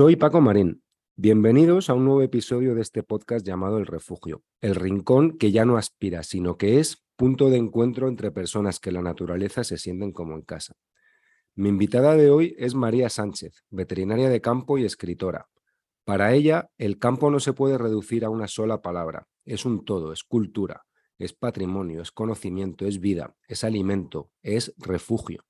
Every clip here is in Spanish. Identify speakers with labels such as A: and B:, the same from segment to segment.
A: Soy Paco Marín. Bienvenidos a un nuevo episodio de este podcast llamado El Refugio, el rincón que ya no aspira, sino que es punto de encuentro entre personas que la naturaleza se sienten como en casa. Mi invitada de hoy es María Sánchez, veterinaria de campo y escritora. Para ella, el campo no se puede reducir a una sola palabra, es un todo, es cultura, es patrimonio, es conocimiento, es vida, es alimento, es refugio.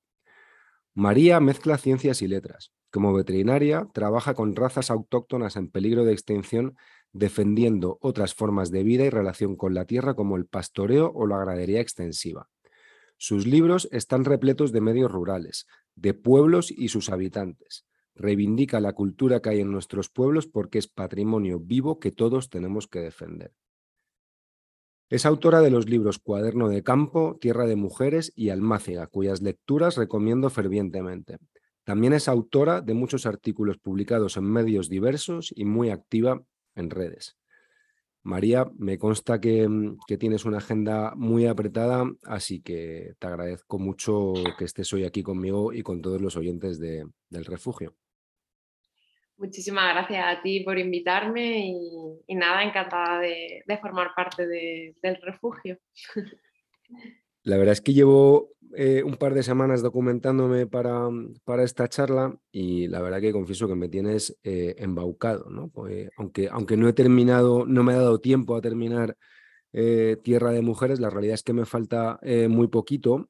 A: María mezcla ciencias y letras, como veterinaria, trabaja con razas autóctonas en peligro de extinción, defendiendo otras formas de vida y relación con la tierra como el pastoreo o la ganadería extensiva. Sus libros están repletos de medios rurales, de pueblos y sus habitantes. Reivindica la cultura que hay en nuestros pueblos porque es patrimonio vivo que todos tenemos que defender. Es autora de los libros Cuaderno de Campo, Tierra de Mujeres y Almáciga, cuyas lecturas recomiendo fervientemente. También es autora de muchos artículos publicados en medios diversos y muy activa en redes. María, me consta mm, que, tienes una agenda muy apretada, así que te agradezco mucho que estés hoy aquí conmigo y con todos los oyentes del refugio.
B: Muchísimas gracias a ti por invitarme y, nada, encantada de, formar parte del refugio.
A: La verdad es que llevo eh, un par de semanas documentándome para, para, esta charla y la verdad que confieso que me tienes eh, embaucado, ¿no? Aunque, aunque no he terminado, no me ha dado tiempo a terminar eh, Tierra de Mujeres, la realidad es que me falta muy poquito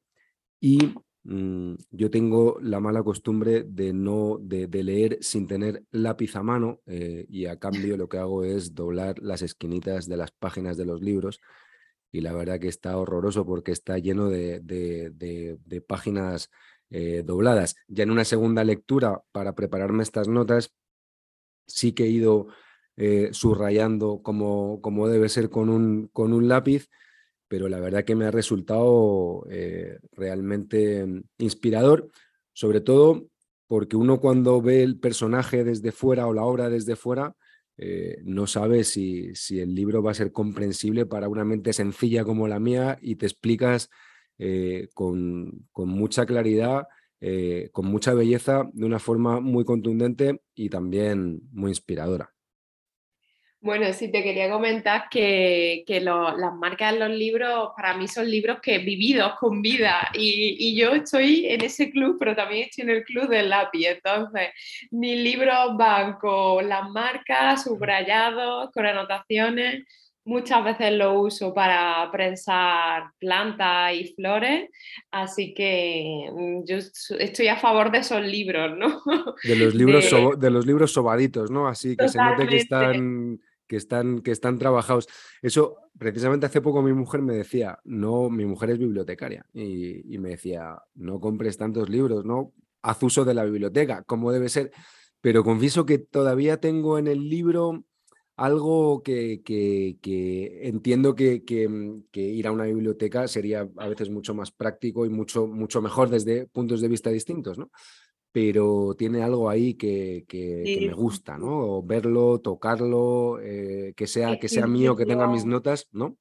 A: y mm, yo tengo la mala costumbre de no de leer sin tener lápiz a mano y a cambio lo que hago es doblar las esquinitas de las páginas de los libros y la verdad que está horroroso porque está lleno de, páginas eh, dobladas. Ya en una segunda lectura, para prepararme estas notas, sí que he ido eh, subrayando como, como, debe ser con un, con un, lápiz, pero la verdad que me ha resultado eh, realmente inspirador, sobre todo porque uno cuando ve el personaje desde fuera o la obra desde fuera, eh, no sabes si, el libro va a ser comprensible para una mente sencilla como la mía y te explicas eh, con, mucha claridad, eh, con mucha belleza, de una forma muy contundente y también muy inspiradora.
B: Bueno, sí, te quería comentar que, las marcas en los libros para mí son libros que vividos con vida y, yo estoy en ese club, pero también estoy en el club del lápiz. Entonces, mis libros van con las marcas, subrayados, con anotaciones. Muchas veces lo uso para prensar plantas y flores, así que mm, yo estoy a favor de esos libros, ¿no?
A: De los libros, de... los libros sobaditos, ¿no? Así que se note que están que están, que están trabajados. Eso, precisamente hace poco mi mujer me decía, no, mi mujer es bibliotecaria y, me decía, no compres tantos libros, no, haz uso de la biblioteca, como debe ser. Pero confieso que todavía tengo en el libro algo que, que, entiendo que, que, ir a una biblioteca sería a veces mucho más práctico y mucho, mucho mejor desde puntos de vista distintos, ¿no? Pero tiene algo ahí que, me gusta, ¿no? Verlo, tocarlo, eh, que, sea, que sea mío, que tenga mis notas, ¿no?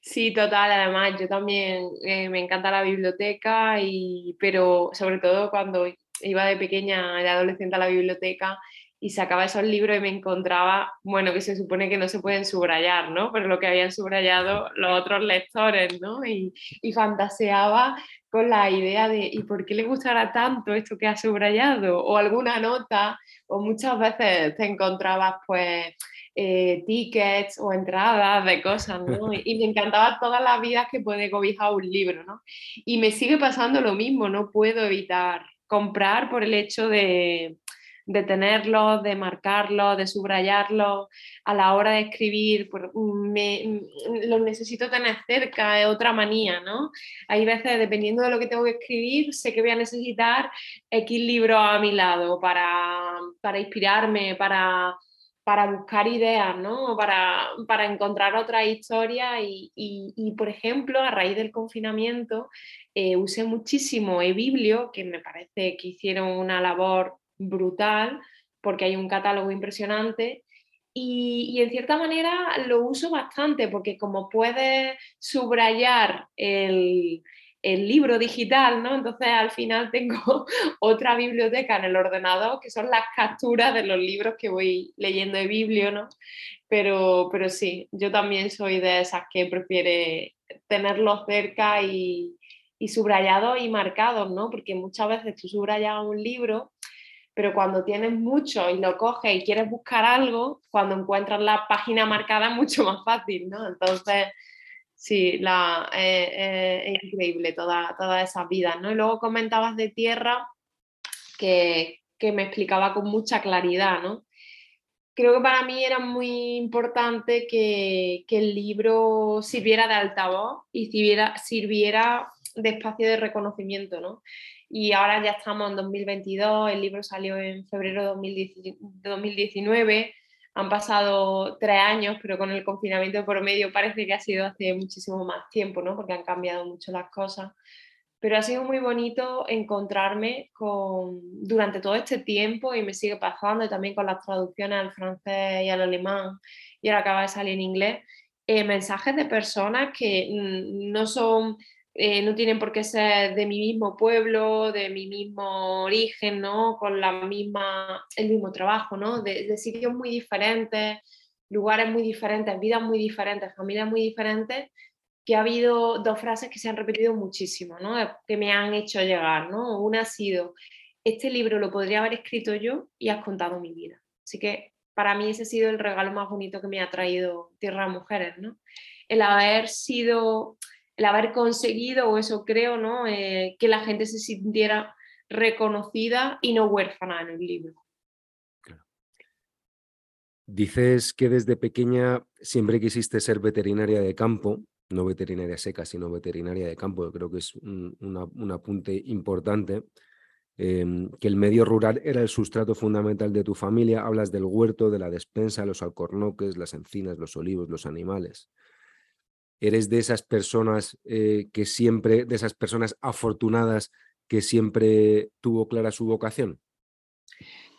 B: Sí, total, además yo también eh, me encanta la biblioteca, y, pero sobre todo cuando iba de pequeña, de adolescente a la biblioteca, y sacaba esos libros y me encontraba, bueno, que se supone que no se pueden subrayar, ¿no? Pero lo que habían subrayado los otros lectores, ¿no? Y, y fantaseaba con la idea de, ¿y por qué le gustará tanto esto que ha subrayado? O alguna nota, o muchas veces te encontrabas, pues, eh, tickets o entradas de cosas, ¿no? Y me encantaba todas las vidas que puede cobijar un libro, ¿no? Y me sigue pasando lo mismo, no puedo evitar comprar por el hecho de de tenerlo, de marcarlo, de subrayarlo a la hora de escribir, mm, lo necesito tener cerca, es otra manía, ¿no? Hay veces, dependiendo de lo que tengo que escribir, sé que voy a necesitar X libros a mi lado para, inspirarme, para, para buscar ideas, ¿no? Para, para encontrar otra historia y, por ejemplo, a raíz del confinamiento, eh, usé muchísimo eBiblio, que me parece que hicieron una labor brutal porque hay un catálogo impresionante y, en cierta manera lo uso bastante porque como puedes subrayar el, el libro digital, ¿no? Entonces al final tengo otra biblioteca en el ordenador que son las capturas de los libros que voy leyendo de biblio, ¿no? Pero, pero sí, yo también soy de esas que prefiere tenerlos cerca y, y subrayados y marcados, ¿no? Porque muchas veces tú subrayas un libro pero cuando tienes mucho y lo coges y quieres buscar algo, cuando encuentras la página marcada es mucho más fácil, ¿no? Entonces, sí, la, eh, eh, es increíble toda, toda esa vida, ¿no? Y luego comentabas de tierra que, que me explicaba con mucha claridad, ¿no? Creo que para mí era muy importante que, que el libro sirviera de altavoz y sirviera, sirviera de espacio de reconocimiento, ¿no? Y ahora ya estamos en 2022, el libro salió en febrero de 2019, han pasado tres años, pero con el confinamiento por medio parece que ha sido hace muchísimo más tiempo, ¿no? porque han cambiado mucho las cosas. Pero ha sido muy bonito encontrarme con, durante todo este tiempo y me sigue pasando, y también con las traducciones al francés y al alemán, y ahora acaba de salir en inglés, eh, mensajes de personas que mm, no son eh, no tienen por qué ser de mi mismo pueblo, de mi mismo origen, ¿no? Con la misma, el mismo trabajo, ¿no? De, sitios muy diferentes, lugares muy diferentes, vidas muy diferentes, familias muy diferentes, que ha habido dos frases que se han repetido muchísimo, ¿no? Que me han hecho llegar, ¿no? Una ha sido, este libro lo podría haber escrito yo y has contado mi vida. Así que para mí ese ha sido el regalo más bonito que me ha traído Tierra de Mujeres, ¿no? El haber sido el haber conseguido, o eso creo, ¿no? Eh, que la gente se sintiera reconocida y no huérfana en el libro.
A: Dices que desde pequeña siempre quisiste ser veterinaria de campo, no veterinaria seca, sino veterinaria de campo. creo que es un, apunte importante. Em, que el medio rural era el sustrato fundamental de tu familia. Hablas del huerto, de la despensa, los alcornoques, las encinas, los olivos, los animales eres de esas personas eh, que siempre, de esas personas afortunadas que siempre tuvo clara su vocación?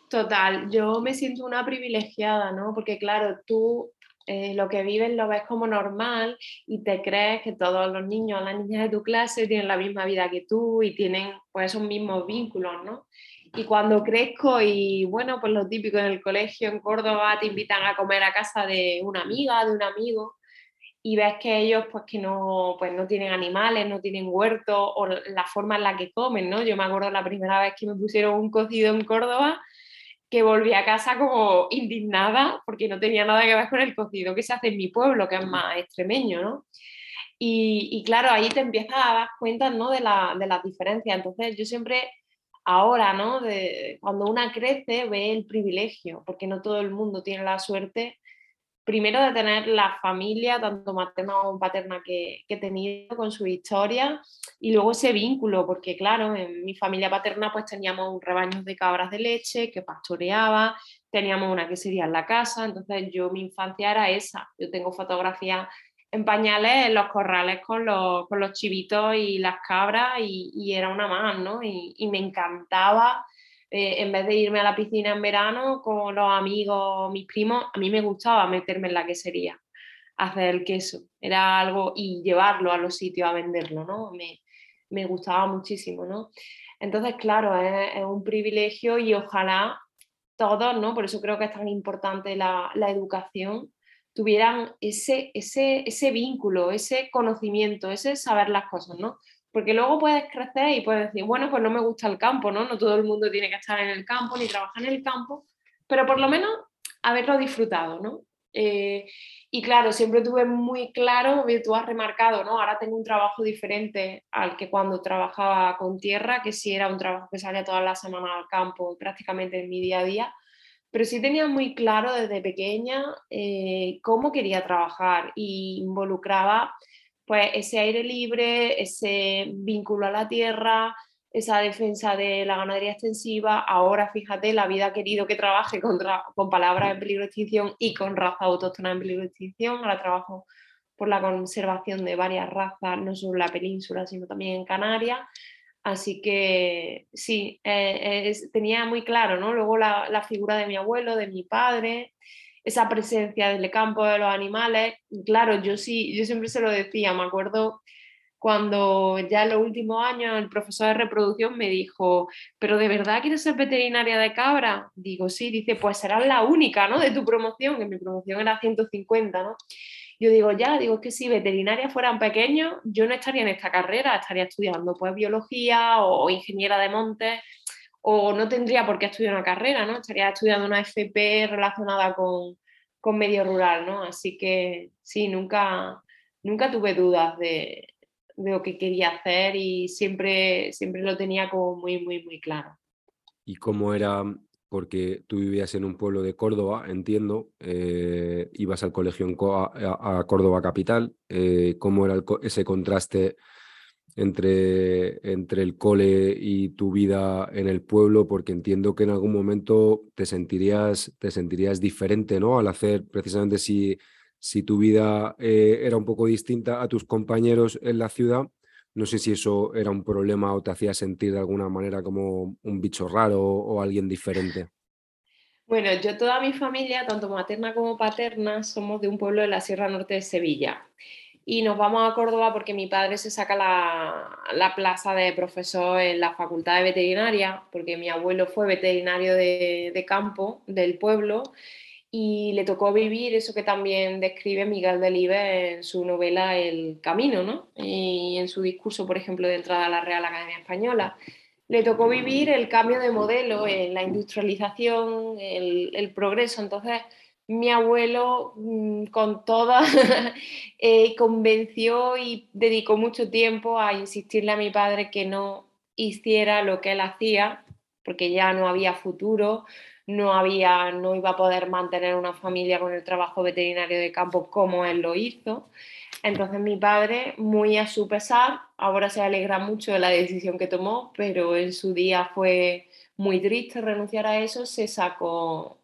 B: Total, yo me siento una privilegiada, ¿no? Porque claro, tú eh, lo que vives lo ves como normal y te crees que todos los niños, las niñas de tu clase tienen la misma vida que tú y tienen pues esos mismos vínculos, ¿no? Y cuando crezco y bueno, pues lo típico en el colegio en Córdoba te invitan a comer a casa de una amiga, de un amigo, y ves que ellos pues que no, pues no tienen animales, no tienen huerto o la forma en la que comen, ¿no? Yo me acuerdo la primera vez que me pusieron un cocido en Córdoba que volví a casa como indignada porque no tenía nada que ver con el cocido que se hace en mi pueblo, que es más extremeño, ¿no? Y, y claro, ahí te empiezas a dar cuenta, ¿no? De, la, de las diferencias. Entonces yo siempre ahora, ¿no? De, cuando una crece ve el privilegio, porque no todo el mundo tiene la suerte primero de tener la familia, tanto materna como paterna, que, que, he tenido con su historia, y luego ese vínculo, porque claro, en mi familia paterna pues teníamos un rebaño de cabras de leche que pastoreaba, teníamos una quesería en la casa, entonces yo mi infancia era esa, yo tengo fotografías en pañales en los corrales con los, con los chivitos y las cabras y, era una más, ¿no? Y me encantaba eh, en vez de irme a la piscina en verano con los amigos, mis primos, a mí me gustaba meterme en la quesería, hacer el queso, era algo y llevarlo a los sitios a venderlo, ¿no? Me, me gustaba muchísimo, ¿no? Entonces, claro, es, es, un privilegio y ojalá todos, ¿no? Por eso creo que es tan importante la, la educación, tuvieran ese, ese, ese vínculo, ese conocimiento, ese saber las cosas, ¿no? Porque luego puedes crecer y puedes decir, bueno, pues no me gusta el campo, ¿no? No todo el mundo tiene que estar en el campo ni trabajar en el campo, pero por lo menos haberlo disfrutado, ¿no? Eh, y claro, siempre tuve muy claro, tú has remarcado, ¿no? Ahora tengo un trabajo diferente al que cuando trabajaba con tierra, que sí era un trabajo que salía toda la semana al campo, prácticamente en mi día a día, pero sí tenía muy claro desde pequeña eh, cómo quería trabajar y involucraba pues ese aire libre, ese vínculo a la tierra, esa defensa de la ganadería extensiva. Ahora, fíjate, la vida ha querido que trabaje con, con palabras en peligro de extinción y con raza autóctona en peligro de extinción. Ahora trabajo por la conservación de varias razas, no solo en la península, sino también en Canarias. Así que sí, eh, tenía muy claro, ¿no? Luego la, la, figura de mi abuelo, de mi padre, esa presencia del campo de los animales. Claro, yo sí, yo siempre se lo decía, me acuerdo cuando ya en los últimos años el profesor de reproducción me dijo, ¿pero de verdad quieres ser veterinaria de cabra? Digo, sí, dice, pues serás la única, ¿no? De tu promoción, que mi promoción era 150, ¿no? Yo digo, ya, digo, que si veterinarias fueran pequeños, yo no estaría en esta carrera, estaría estudiando pues biología o, ingeniera de montes, o no tendría por qué estudiar una carrera, ¿no? Estaría estudiando una FP relacionada con, con medio rural, ¿no? Así que sí, nunca, nunca tuve dudas de, de lo que quería hacer y siempre, siempre lo tenía como muy, muy, muy claro.
A: ¿Y cómo era? Porque tú vivías en un pueblo de Córdoba, entiendo, eh, ibas al colegio en a, Córdoba capital. Eh, ¿Cómo era ese contraste entre, entre el cole y tu vida en el pueblo? Porque entiendo que en algún momento te sentirías, te sentirías diferente, ¿no? Al hacer precisamente si si tu vida eh, era un poco distinta a tus compañeros en la ciudad, no sé si eso era un problema o te hacía sentir de alguna manera como un bicho raro o, alguien diferente.
B: Bueno, yo toda mi familia, tanto materna como paterna, somos de un pueblo de la Sierra Norte de Sevilla. Y nos vamos a Córdoba porque mi padre se saca la, plaza de profesor en la Facultad de Veterinaria, porque mi abuelo fue veterinario de, de campo del pueblo y le tocó vivir eso que también describe Miguel Delibes en su novela El Camino, ¿no? Y en su discurso, por ejemplo, de entrada a la Real Academia Española. Le tocó vivir el cambio de modelo, en la industrialización, el, progreso. Entonces, mi abuelo, mm, con toda, eh, convenció y dedicó mucho tiempo a insistirle a mi padre que no hiciera lo que él hacía, porque ya no había futuro, no había, no iba a poder mantener una familia con el trabajo veterinario de campo como él lo hizo. Entonces mi padre, muy a su pesar, ahora se alegra mucho de la decisión que tomó, pero en su día fue muy triste renunciar a eso, se sacó,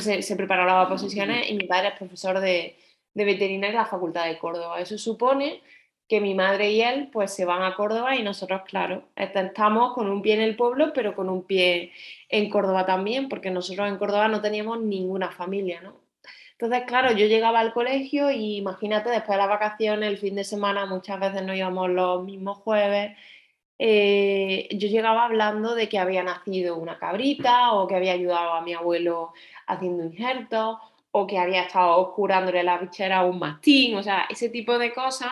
B: se, se las posiciones y mi padre es profesor de, de veterinaria en la Facultad de Córdoba. Eso supone que mi madre y él pues se van a Córdoba y nosotros, claro, estamos con un pie en el pueblo, pero con un pie en Córdoba también, porque nosotros en Córdoba no teníamos ninguna familia, ¿no? Entonces, claro, yo llegaba al colegio y imagínate, después de las vacaciones, el fin de semana, muchas veces no íbamos los mismos jueves, eh, yo llegaba hablando de que había nacido una cabrita o que había ayudado a mi abuelo haciendo injertos o que había estado curándole la bichera a un mastín, o sea, ese tipo de cosas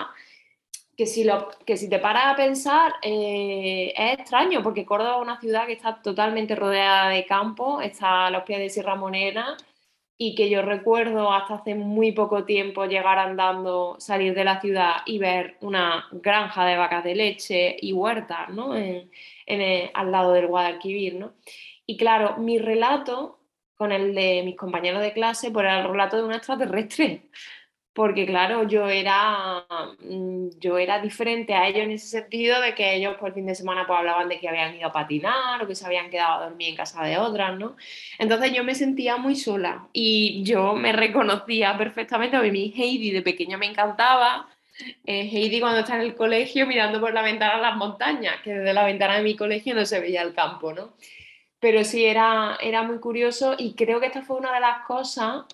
B: que si, lo, que si te paras a pensar eh, es extraño, porque Córdoba es una ciudad que está totalmente rodeada de campo, está a los pies de Sierra Monena y que yo recuerdo hasta hace muy poco tiempo llegar andando, salir de la ciudad y ver una granja de vacas de leche y huertas ¿no? en, al lado del Guadalquivir. ¿no? Y claro, mi relato con el de mis compañeros de clase pues era el relato de un extraterrestre porque claro, yo era, mm, yo era diferente a ellos en ese sentido de que ellos por el fin de semana pues, hablaban de que habían ido a patinar o que se habían quedado a dormir en casa de otras, ¿no? Entonces yo me sentía muy sola y yo me reconocía perfectamente, a mí Heidi de pequeña me encantaba, eh, Heidi cuando está en el colegio mirando por la ventana las montañas, que desde la ventana de mi colegio no se veía el campo, ¿no? Pero sí era, era muy curioso y creo que esta fue una de las cosas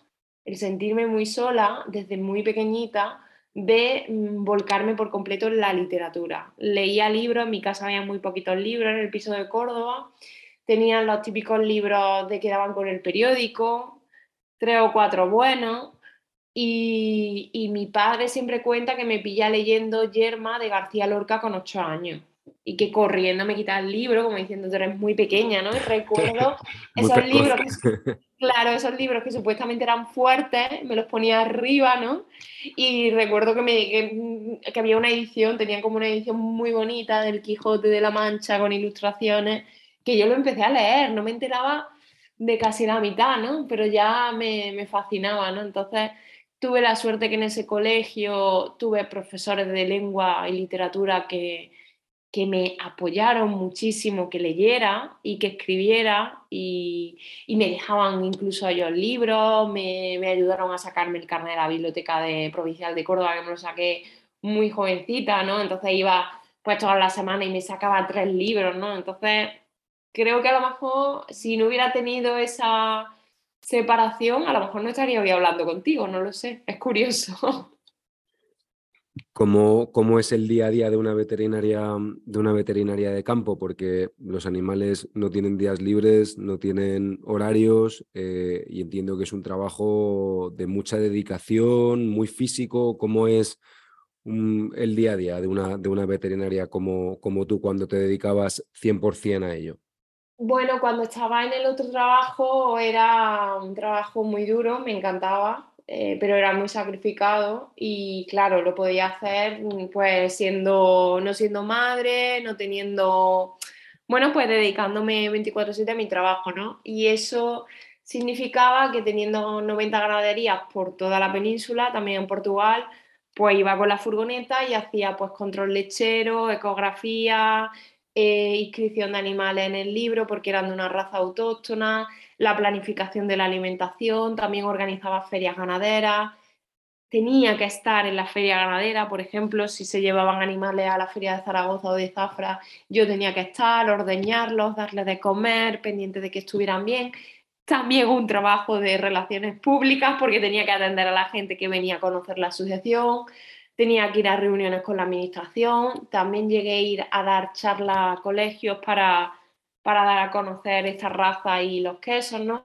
B: el sentirme muy sola desde muy pequeñita de mm, volcarme por completo en la literatura. Leía libros, en mi casa había muy poquitos libros en el piso de Córdoba, tenían los típicos libros de que daban con el periódico, tres o cuatro buenos, y, y mi padre siempre cuenta que me pilla leyendo Yerma de García Lorca con ocho años y que corriendo me quita el libro, como diciendo, tú eres muy pequeña, ¿no? Y recuerdo esos libros, que, claro, esos libros que supuestamente eran fuertes, me los ponía arriba, ¿no? Y recuerdo que, me, que, había una edición, tenían como una edición muy bonita del Quijote de la Mancha con ilustraciones, que yo lo empecé a leer, no me enteraba de casi la mitad, ¿no? Pero ya me, me fascinaba, ¿no? Entonces tuve la suerte que en ese colegio tuve profesores de lengua y literatura que que me apoyaron muchísimo que leyera y que escribiera y, me dejaban incluso ellos libros, me, me, ayudaron a sacarme el carnet de la biblioteca de, provincial de Córdoba, que me lo saqué muy jovencita, ¿no? Entonces iba pues toda la semana y me sacaba tres libros, ¿no? Entonces creo que a lo mejor si no hubiera tenido esa separación, a lo mejor no estaría hoy hablando contigo, no lo sé, es curioso.
A: ¿Cómo, ¿Cómo, es el día a día de una veterinaria de una veterinaria de campo? Porque los animales no tienen días libres, no tienen horarios eh, y entiendo que es un trabajo de mucha dedicación, muy físico. ¿Cómo es el día a día de una, de una veterinaria como, como tú cuando te dedicabas 100% a ello?
B: Bueno, cuando estaba en el otro trabajo era un trabajo muy duro, me encantaba eh, pero era muy sacrificado y claro, lo podía hacer mm, pues siendo, no siendo madre, no teniendo, bueno, pues dedicándome 24/7 a mi trabajo, ¿no? Y eso significaba que teniendo 90 ganaderías por toda la península, también en Portugal, pues iba con la furgoneta y hacía pues control lechero, ecografía, eh, inscripción de animales en el libro porque eran de una raza autóctona, la planificación de la alimentación, también organizaba ferias ganaderas, tenía que estar en la feria ganadera, por ejemplo, si se llevaban animales a la feria de Zaragoza o de Zafra, yo tenía que estar, ordeñarlos, darles de comer, pendiente de que estuvieran bien. También un trabajo de relaciones públicas porque tenía que atender a la gente que venía a conocer la asociación, tenía que ir a reuniones con la administración, también llegué a ir a dar charlas a colegios para para dar a conocer esta raza y los quesos, ¿no?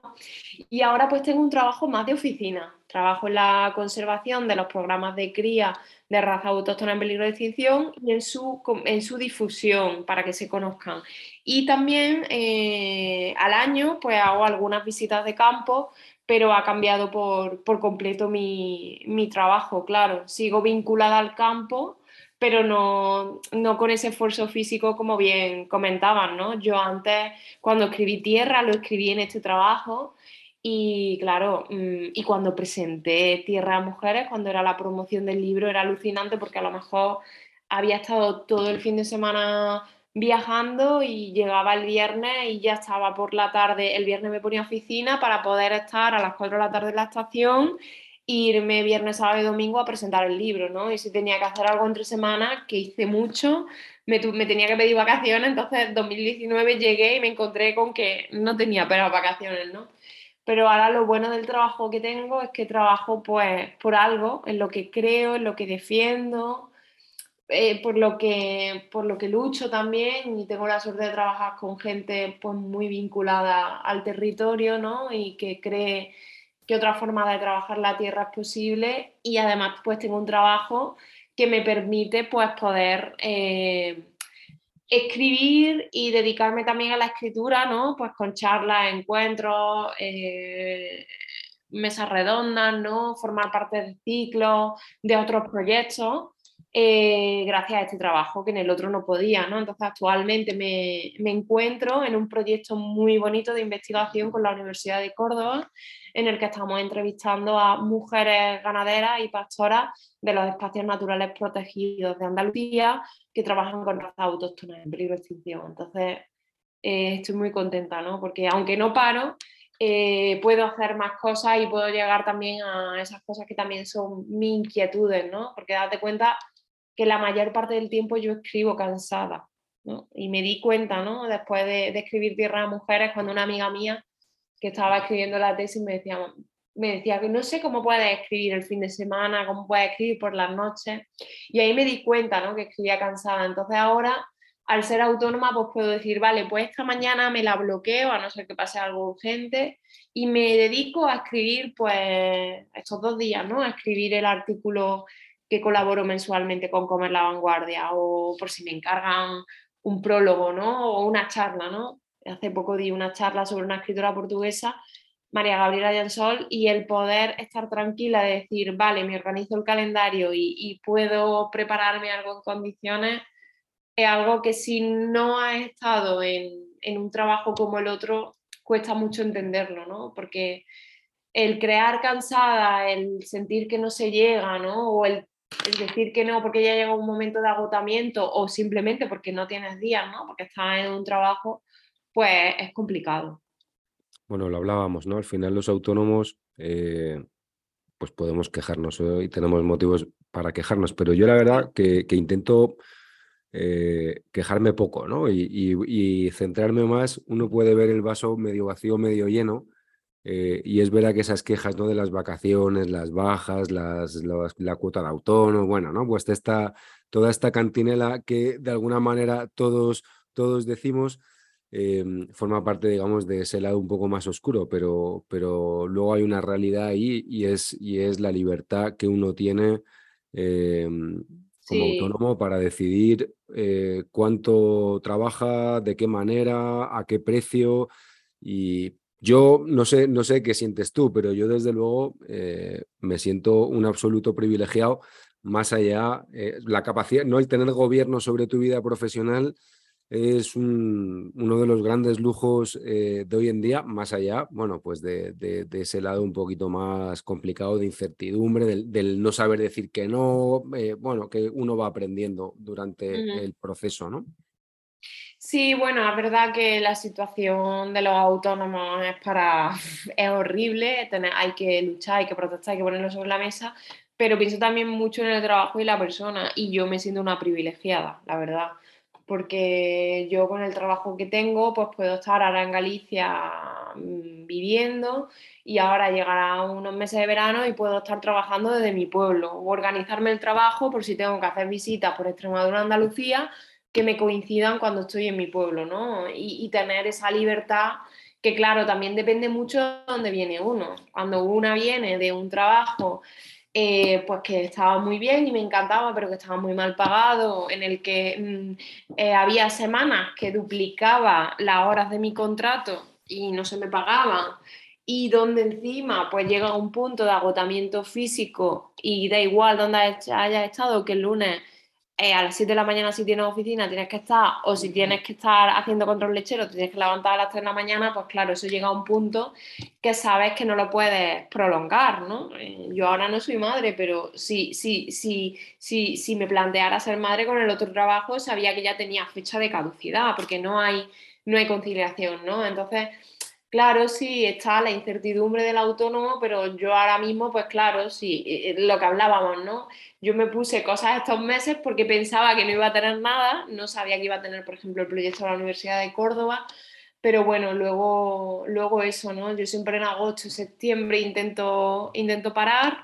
B: Y ahora pues tengo un trabajo más de oficina. Trabajo en la conservación de los programas de cría de raza autóctona en peligro de extinción y en su, en su difusión para que se conozcan. Y también eh, al año pues hago algunas visitas de campo, pero ha cambiado por, por completo mi, mi trabajo, claro. Sigo vinculada al campo, pero no, no, con ese esfuerzo físico como bien comentaban, ¿no? Yo antes, cuando escribí Tierra, lo escribí en este trabajo y claro, mm, y cuando presenté Tierra a Mujeres, cuando era la promoción del libro, era alucinante porque a lo mejor había estado todo el fin de semana viajando y llegaba el viernes y ya estaba por la tarde, el viernes me ponía oficina para poder estar a las 4 de la tarde en la estación irme viernes, sábado y domingo a presentar el libro, ¿no? Y si tenía que hacer algo entre semanas, que hice mucho, me, me tenía que pedir vacaciones, entonces en 2019 llegué y me encontré con que no tenía pero vacaciones, ¿no? Pero ahora lo bueno del trabajo que tengo es que trabajo pues por algo, en lo que creo, en lo que defiendo, eh, por, lo que, por lo que lucho también y tengo la suerte de trabajar con gente pues muy vinculada al territorio, ¿no? Y que cree qué otra forma de trabajar la tierra es posible y además pues tengo un trabajo que me permite pues poder eh, escribir y dedicarme también a la escritura, ¿no? Pues con charlas, encuentros, eh, mesas redondas, ¿no? Formar parte de ciclos, de otros proyectos. Eh, gracias a este trabajo que en el otro no podía, ¿no? Entonces actualmente me, me encuentro en un proyecto muy bonito de investigación con la Universidad de Córdoba en el que estamos entrevistando a mujeres ganaderas y pastoras de los espacios naturales protegidos de Andalucía que trabajan con razas autóctonas en peligro de extinción. Entonces, eh, estoy muy contenta, ¿no? Porque aunque no paro, eh, puedo hacer más cosas y puedo llegar también a esas cosas que también son mis inquietudes, ¿no? Porque date cuenta que la mayor parte del tiempo yo escribo cansada, ¿no? Y me di cuenta, ¿no? Después de, de escribir Tierra a Mujeres, cuando una amiga mía que estaba escribiendo la tesis me decía, me decía que no sé cómo puedes escribir el fin de semana, cómo puedes escribir por las noches. Y ahí me di cuenta ¿no? que escribía cansada. Entonces ahora, al ser autónoma, pues puedo decir, vale, pues esta mañana me la bloqueo, a no ser que pase algo urgente, y me dedico a escribir pues estos dos días, ¿no? A escribir el artículo que colaboro mensualmente con Comer la Vanguardia, o por si me encargan un prólogo, ¿no? O una charla, ¿no? hace poco di una charla sobre una escritora portuguesa, María Gabriela Jansol, y el poder estar tranquila de decir, vale, me organizo el calendario y, puedo prepararme algo en condiciones, es algo que si no has estado en, un trabajo como el otro, cuesta mucho entenderlo, ¿no? Porque el crear cansada, el sentir que no se llega, ¿no? O el, el, decir que no porque ya llega un momento de agotamiento o simplemente porque no tienes días, ¿no? Porque estás en un trabajo, pues es complicado.
A: Bueno, lo hablábamos, ¿no? Al final los autónomos, eh, pues podemos quejarnos y tenemos motivos para quejarnos, pero yo la verdad que, intento eh, quejarme poco, ¿no? Y, centrarme más, uno puede ver el vaso medio vacío, medio lleno, Eh, y es verdad que esas quejas ¿no? de las vacaciones, las bajas, las, la cuota de autónomo, bueno, ¿no? Pues esta, toda esta cantinela que de alguna manera todos, todos decimos, em, forma parte, digamos, de ese lado un poco más oscuro, pero, pero luego hay una realidad ahí y es, y es la libertad que uno tiene em, como autónomo para decidir eh, cuánto trabaja, de qué manera, a qué precio y yo no sé, no sé qué sientes tú, pero yo desde luego eh, me siento un absoluto privilegiado, más allá, eh, la capacidad, no el tener gobierno sobre tu vida profesional es uno de los grandes lujos eh, de hoy en día, más allá, bueno, pues de, ese lado un poquito más complicado de incertidumbre, del, no saber decir que no, bueno, que uno va aprendiendo durante el proceso, ¿no?
B: Sí, bueno, es verdad que la situación de los autónomos es para es horrible, hay que luchar, hay que protestar, hay que ponerlo sobre la mesa, pero pienso también mucho en el trabajo y la persona y yo me siento una privilegiada, la verdad, porque yo con el trabajo que tengo pues puedo estar ahora en Galicia mm, viviendo y ahora llegará unos meses de verano y puedo estar trabajando desde mi pueblo o organizarme el trabajo por si tengo que hacer visitas por Extremadura, Andalucía que me coincidan cuando estoy en mi pueblo, ¿no? Y, tener esa libertad que claro, también depende mucho de dónde viene uno. Cuando una viene de un trabajo eh, pues que estaba muy bien y me encantaba, pero que estaba muy mal pagado, en el que mm, eh, había semanas que duplicaba las horas de mi contrato y no se me pagaban, y donde encima pues llega un punto de agotamiento físico y da igual donde haya estado que el lunes eh, a las 7 de la mañana si tienes oficina tienes que estar, o si tienes que estar haciendo control lechero, tienes que levantar a las 3 de la mañana, pues claro, eso llega a un punto que sabes que no lo puedes prolongar, ¿no? Eh, yo ahora no soy madre, pero si, si, si, si, si me planteara ser madre con el otro trabajo, sabía que ya tenía fecha de caducidad, porque no hay, no hay conciliación, ¿no? Entonces Claro, sí, está la incertidumbre del autónomo, pero yo ahora mismo, pues claro, sí, eh, eh, lo que hablábamos, ¿no? Yo me puse cosas estos meses porque pensaba que no iba a tener nada, no sabía que iba a tener, por ejemplo, el proyecto de la Universidad de Córdoba, pero bueno, luego, luego eso, ¿no? Yo siempre en agosto, septiembre intento, intento parar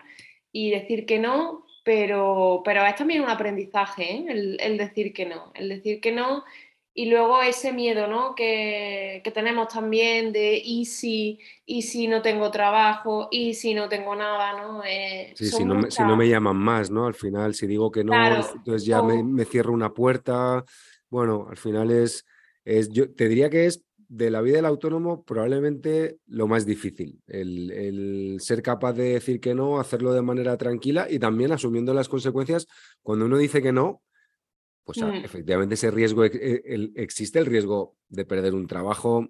B: y decir que no, pero, pero es también un aprendizaje, ¿eh? el, el decir que no, el decir que no y luego ese miedo ¿no? que, tenemos también de y si, y si no tengo trabajo, y si no tengo nada, ¿no?
A: Eh, sí, si no, me, si no, me, llaman más, ¿no? Al final, si digo que no, entonces ya me, cierro una puerta. Bueno, al final es, es, yo te diría que es de la vida del autónomo probablemente lo más difícil, el, el, ser capaz de decir que no, hacerlo de manera tranquila y también asumiendo las consecuencias cuando uno dice que no, pues mm. efectivamente ese riesgo, e, existe el riesgo de perder un trabajo,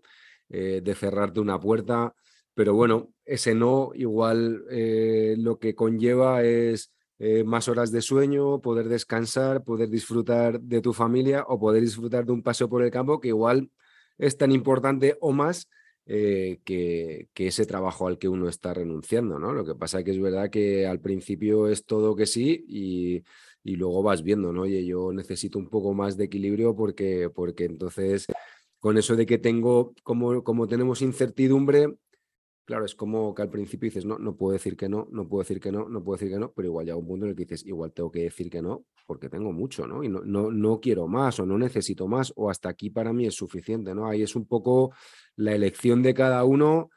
A: eh, de cerrarte una puerta, pero bueno, ese no igual eh, lo que conlleva es eh, más horas de sueño, poder descansar, poder disfrutar de tu familia o poder disfrutar de un paseo por el campo que igual es tan importante o más que, que, ese trabajo al que uno está renunciando, ¿no? Lo que pasa es que es verdad que al principio es todo que sí y y luego vas viendo, ¿no? Oye, yo necesito un poco más de equilibrio porque, porque entonces con eso de que tengo, como, como tenemos incertidumbre, claro, es como que al principio dices, no, no puedo decir que no, no puedo decir que no, no puedo decir que no, pero igual llega un punto en el que dices, igual tengo que decir que no, porque tengo mucho, ¿no? Y no, no, no quiero más o no necesito más o hasta aquí para mí es suficiente, ¿no? Ahí es un poco la elección de cada uno,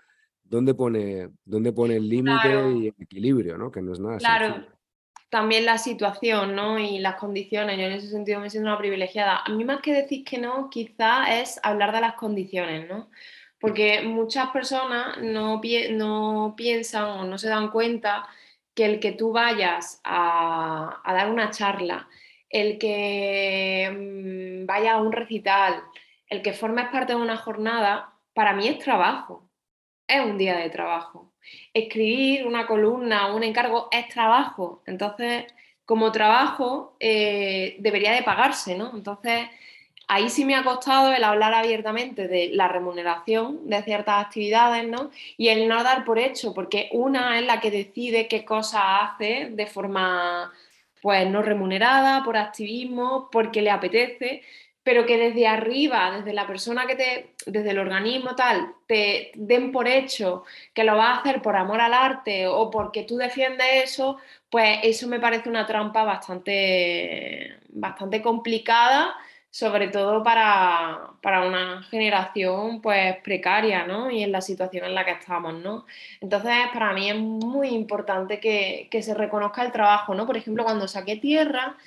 A: dónde pone, dónde pone el límite y el equilibrio, ¿no? Que no es nada.
B: Claro también la situación ¿no? y las condiciones. Yo en ese sentido me siento una privilegiada. A mí más que decir que no, quizá es hablar de las condiciones, ¿no? Porque muchas personas no, piensan o no se dan cuenta que el que tú vayas a, a dar una charla, el que mm, vaya a un recital, el que formes parte de una jornada, para mí es trabajo, es un día de trabajo escribir una columna, un encargo, es trabajo. Entonces, como trabajo, eh, debería de pagarse, ¿no? Entonces, ahí sí me ha costado el hablar abiertamente de la remuneración de ciertas actividades, ¿no? Y el no dar por hecho, porque una es la que decide qué cosas hace de forma, pues, no remunerada, por activismo, porque le apetece, pero que desde arriba, desde la persona que te, desde el organismo tal, den por hecho que lo vas a hacer por amor al arte o porque tú defiendes eso, pues eso me parece una trampa bastante, bastante complicada, sobre todo para, una generación pues precaria, ¿no? Y en la situación en la que estamos, ¿no? Entonces, para mí es muy importante que, que se reconozca el trabajo, ¿no? Por ejemplo, cuando saqué tierra,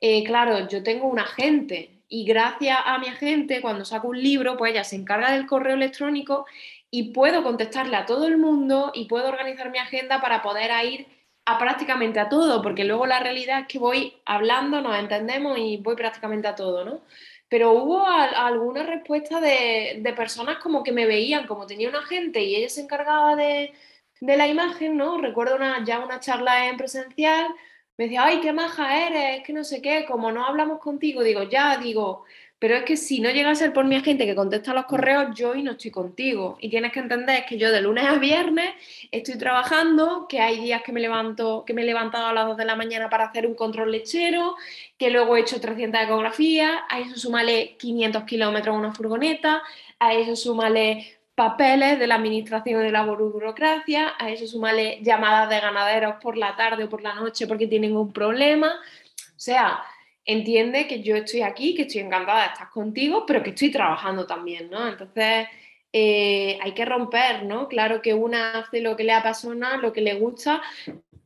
B: eh, claro, yo tengo un agente y gracias a mi agente, cuando saco un libro, pues ella se encarga del correo electrónico y puedo contestarle a todo el mundo y puedo organizar mi agenda para poder ir a prácticamente a todo, porque luego la realidad es que voy hablando, nos entendemos y voy prácticamente a todo, ¿no? Pero hubo alguna respuesta de, de, personas como que me veían, como tenía un agente y ella se encargaba de, de la imagen, ¿no? Recuerdo una, ya una charla en presencial me decía, ay, qué maja eres, que no sé qué, como no hablamos contigo, digo, ya, digo, pero es que si no llega a ser por mi agente que contesta los correos, yo hoy no estoy contigo. Y tienes que entender que yo de lunes a viernes estoy trabajando, que hay días que me levanto, que me he levantado a las 2 de la mañana para hacer un control lechero, que luego he hecho 300 ecografías, a eso súmale 500 kilómetros una furgoneta, a eso súmale papeles de la administración de la burocracia, a eso sumarle llamadas de ganaderos por la tarde o por la noche porque tienen un problema. O sea, entiende que yo estoy aquí, que estoy encantada de estar contigo, pero que estoy trabajando también, ¿no? Entonces, eh, hay que romper, ¿no? Claro que una hace lo que le apasiona, lo que le gusta,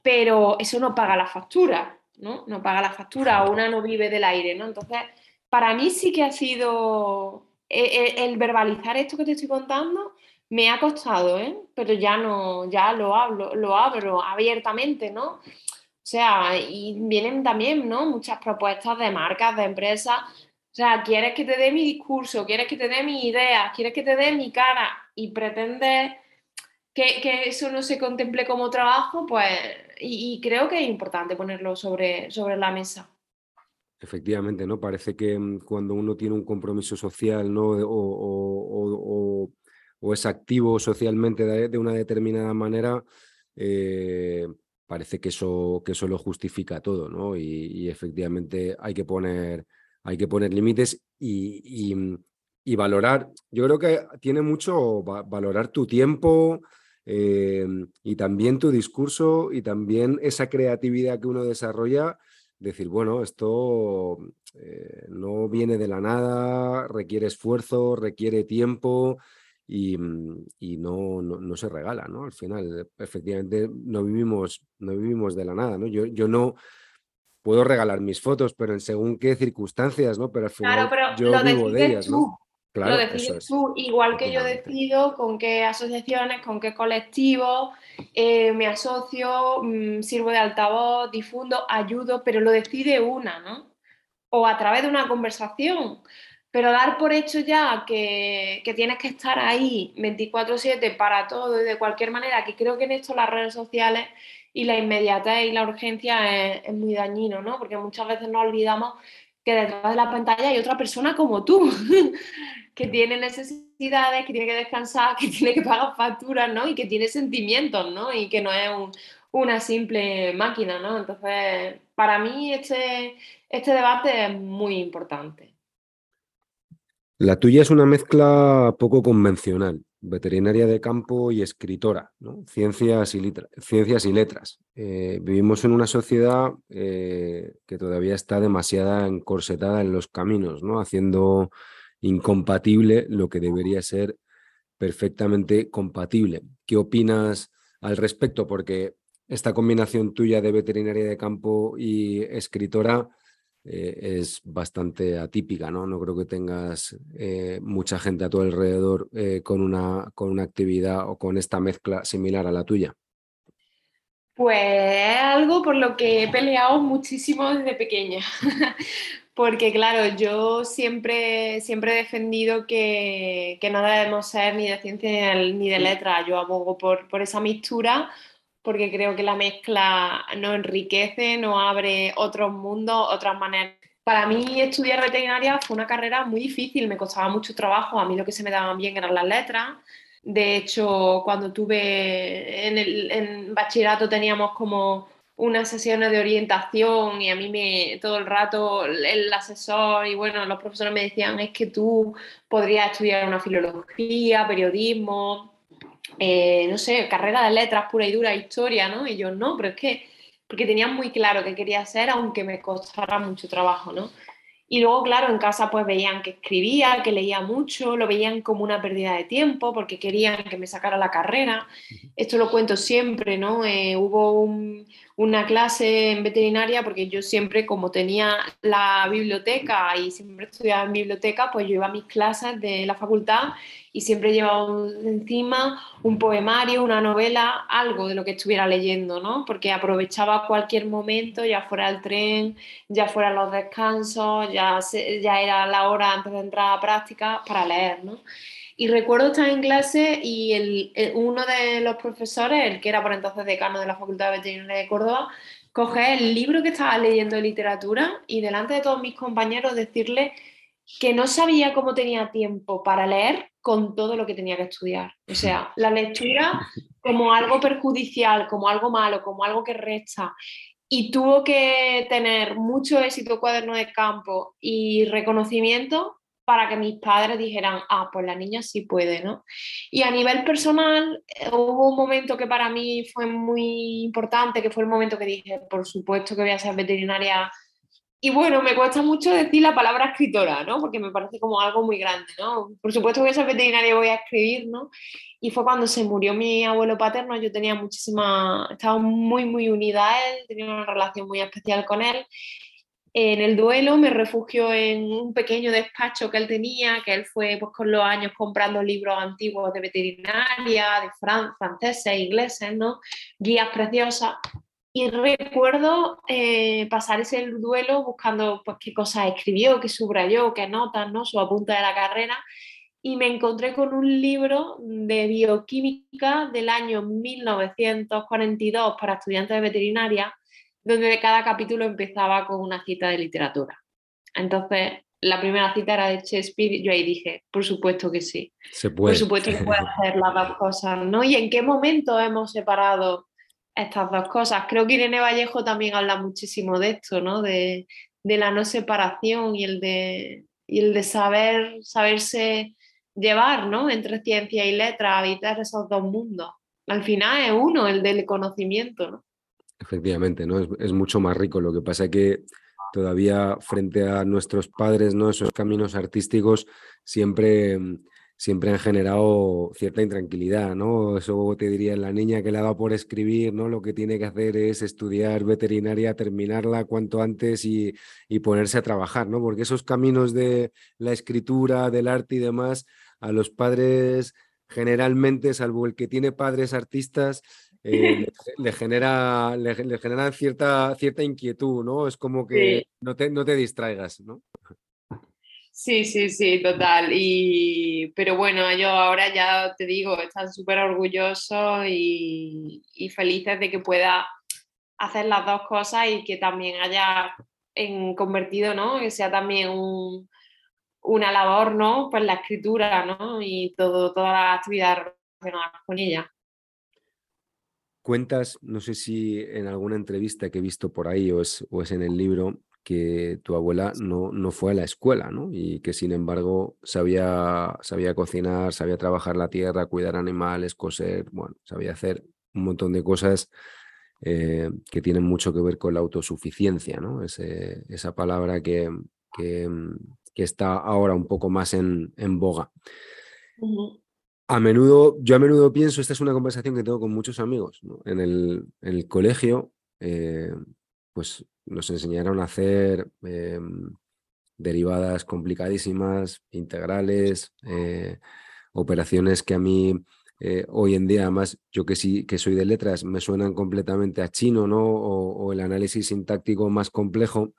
B: pero eso no paga la factura, ¿no? No paga la factura, una no vive del aire, ¿no? Entonces, para mí sí que ha sido e, e, el, verbalizar esto que te estoy contando me ha costado, ¿eh? pero ya no, ya lo hablo, lo abro abiertamente, ¿no? O sea, y vienen también, ¿no? Muchas propuestas de marcas, de empresas. O sea, quieres que te dé mi discurso, quieres que te dé mi idea, quieres que te dé mi cara y pretendes que, que eso no se contemple como trabajo, pues, y, y, creo que es importante ponerlo sobre, sobre la mesa.
A: Efectivamente, ¿no? Parece que mm, cuando uno tiene un compromiso social, ¿no? O, es activo socialmente de, una determinada manera, eh, parece que eso, que eso lo justifica todo, ¿no? Y, efectivamente hay que poner, hay que poner límites y, y, valorar. Yo creo que tiene mucho valorar tu tiempo. Eh, y también tu discurso y también esa creatividad que uno desarrolla decir, bueno, esto eh, no viene de la nada, requiere esfuerzo, requiere tiempo y, mm, no, no, se regala, ¿no? Al final, efectivamente, no vivimos, no vivimos de la nada, ¿no? Yo, yo no puedo regalar mis fotos, pero en según qué circunstancias, ¿no? Pero al final yo vivo de ellas, ¿no?
B: Lo decides tú, igual que yo decido con qué asociaciones, con qué colectivos eh, me asocio, mm, sirvo de altavoz, difundo, ayudo, pero lo decide una, ¿no? O a través de una conversación. Pero dar por hecho ya que, tienes que estar ahí 24/7 para todo y de cualquier manera, que creo que en esto las redes sociales y la inmediatez y la urgencia es, es muy dañino, ¿no? Porque muchas veces nos olvidamos que detrás de la pantalla hay otra persona como tú, que tiene necesidades, que tiene que descansar, que tiene que pagar facturas, ¿no? Y que tiene sentimientos, ¿no? Y que no es una simple máquina, ¿no? Entonces, para mí este, este debate es muy importante.
A: La tuya es una mezcla poco convencional, veterinaria de campo y escritora, ciencias, y letras. Eh, vivimos en una sociedad eh, que todavía está demasiado encorsetada en los caminos, ¿no? haciendo incompatible lo que debería ser perfectamente compatible. ¿Qué opinas al respecto? Porque esta combinación tuya de veterinaria de campo y escritora eh, es bastante atípica, ¿no? No creo que tengas eh, mucha gente a tu alrededor eh, con, una, con una actividad o con esta mezcla similar a la tuya.
B: Pues algo por lo que he peleado muchísimo desde pequeña, porque claro, yo siempre, siempre he defendido que, no debemos ser ni de ciencia ni de letra, yo abogo por, por esa mixtura porque creo que la mezcla nos enriquece, nos abre otros mundos, otras maneras. Para mí estudiar veterinaria fue una carrera muy difícil, me costaba mucho trabajo, a mí lo que se me daban bien eran las letras. De hecho, cuando tuve en el bachillerato teníamos como unas sesiones de orientación y a mí me todo el rato el asesor y bueno, los profesores me decían es que tú podrías estudiar una filología, periodismo, eh, no sé, carrera de letras pura y dura, historia, ¿no? Y yo no, pero es que, porque tenía muy claro que quería hacer, aunque me costara mucho trabajo, ¿no? Y luego, claro, en casa pues veían que escribía, que leía mucho, lo veían como una pérdida de tiempo porque querían que me sacara la carrera. Esto lo cuento siempre, ¿no? Eh, hubo un, una clase en veterinaria porque yo siempre, como tenía la biblioteca y siempre estudiaba en biblioteca, pues yo iba a mis clases de la facultad y siempre llevaba encima un poemario, una novela, algo de lo que estuviera leyendo, ¿no? Porque aprovechaba cualquier momento, ya fuera el tren, ya fuera los descansos, ya, ya era la hora antes de entrar a práctica para leer, ¿no? Y recuerdo estar en clase y el, uno de los profesores, el que era por entonces decano de la Facultad de Veterinaria de Córdoba, coge el libro que estaba leyendo de literatura y delante de todos mis compañeros decirle que no sabía cómo tenía tiempo para leer con todo lo que tenía que estudiar. O sea, la lectura como algo perjudicial, como algo malo, como algo que resta. Y tuvo que tener mucho éxito cuaderno de campo y reconocimiento para que mis padres dijeran, ah, pues la niña sí puede, ¿no? Y a nivel personal, eh, hubo un momento que para mí fue muy importante, que fue el momento que dije, por supuesto que voy a ser veterinaria. Y bueno, me cuesta mucho decir la palabra escritora, ¿no? Porque me parece como algo muy grande, ¿no? Por supuesto que voy a ser veterinaria y voy a escribir, ¿no? Y fue cuando se murió mi abuelo paterno, yo tenía muchísima, estaba muy, muy unida a él, tenía una relación muy especial con él en el duelo me refugio en un pequeño despacho que él tenía, que él fue pues, con los años comprando libros antiguos de veterinaria, de fran franceses, ingleses, ¿no? guías preciosas. Y recuerdo eh, pasar ese duelo buscando pues, qué cosas escribió, qué subrayó, qué notas, ¿no? su apunte de la carrera. Y me encontré con un libro de bioquímica del año 1942 para estudiantes de veterinaria, donde cada capítulo empezaba con una cita de literatura. Entonces, la primera cita era de Shakespeare, yo ahí dije, por supuesto que sí.
A: Se puede.
B: Por supuesto que puede hacer las dos cosas, ¿no? ¿Y en qué momento hemos separado estas dos cosas? Creo que Irene Vallejo también habla muchísimo de esto, ¿no? De, la no separación y el de, y el de saber, saberse llevar, ¿no? Entre ciencia y letra, habitar esos dos mundos. Al final es uno, el del conocimiento, ¿no?
A: Efectivamente, ¿no? Es, mucho más rico. Lo que pasa es que todavía frente a nuestros padres, ¿no? Esos caminos artísticos siempre, siempre han generado cierta intranquilidad, ¿no? Eso te diría la niña que le ha dado por escribir, ¿no? Lo que tiene que hacer es estudiar veterinaria, terminarla cuanto antes y, y ponerse a trabajar, ¿no? Porque esos caminos de la escritura, del arte y demás, a los padres generalmente, salvo el que tiene padres artistas, eh, le, genera, le, genera cierta, cierta inquietud, ¿no? Es como que no, te, no te distraigas, ¿no?
B: Sí, sí, sí, total. Y, pero bueno, yo ahora ya te digo, están súper orgullosos y, y, felices de que pueda hacer las dos cosas y que también haya en, convertido, ¿no? Que sea también un, una labor, ¿no? Pues la escritura, ¿no? Y todo, toda la actividad relacionada con ella.
A: Cuentas, no sé si en alguna entrevista que he visto por ahí o es, en el libro, que tu abuela no, no fue a la escuela, ¿no? Y que sin embargo sabía, sabía cocinar, sabía trabajar la tierra, cuidar animales, coser, bueno, sabía hacer un montón de cosas eh, que tienen mucho que ver con la autosuficiencia, ¿no? esa palabra que, que, está ahora un poco más en, en boga. A menudo, yo a menudo pienso, esta es una conversación que tengo con muchos amigos. En, el, colegio, eh, pues nos enseñaron a hacer em, derivadas complicadísimas, integrales, eh, operaciones que a mí eh, hoy en día, además, yo que sí que soy de letras, me suenan completamente a chino, ¿no? o el análisis sintáctico más complejo.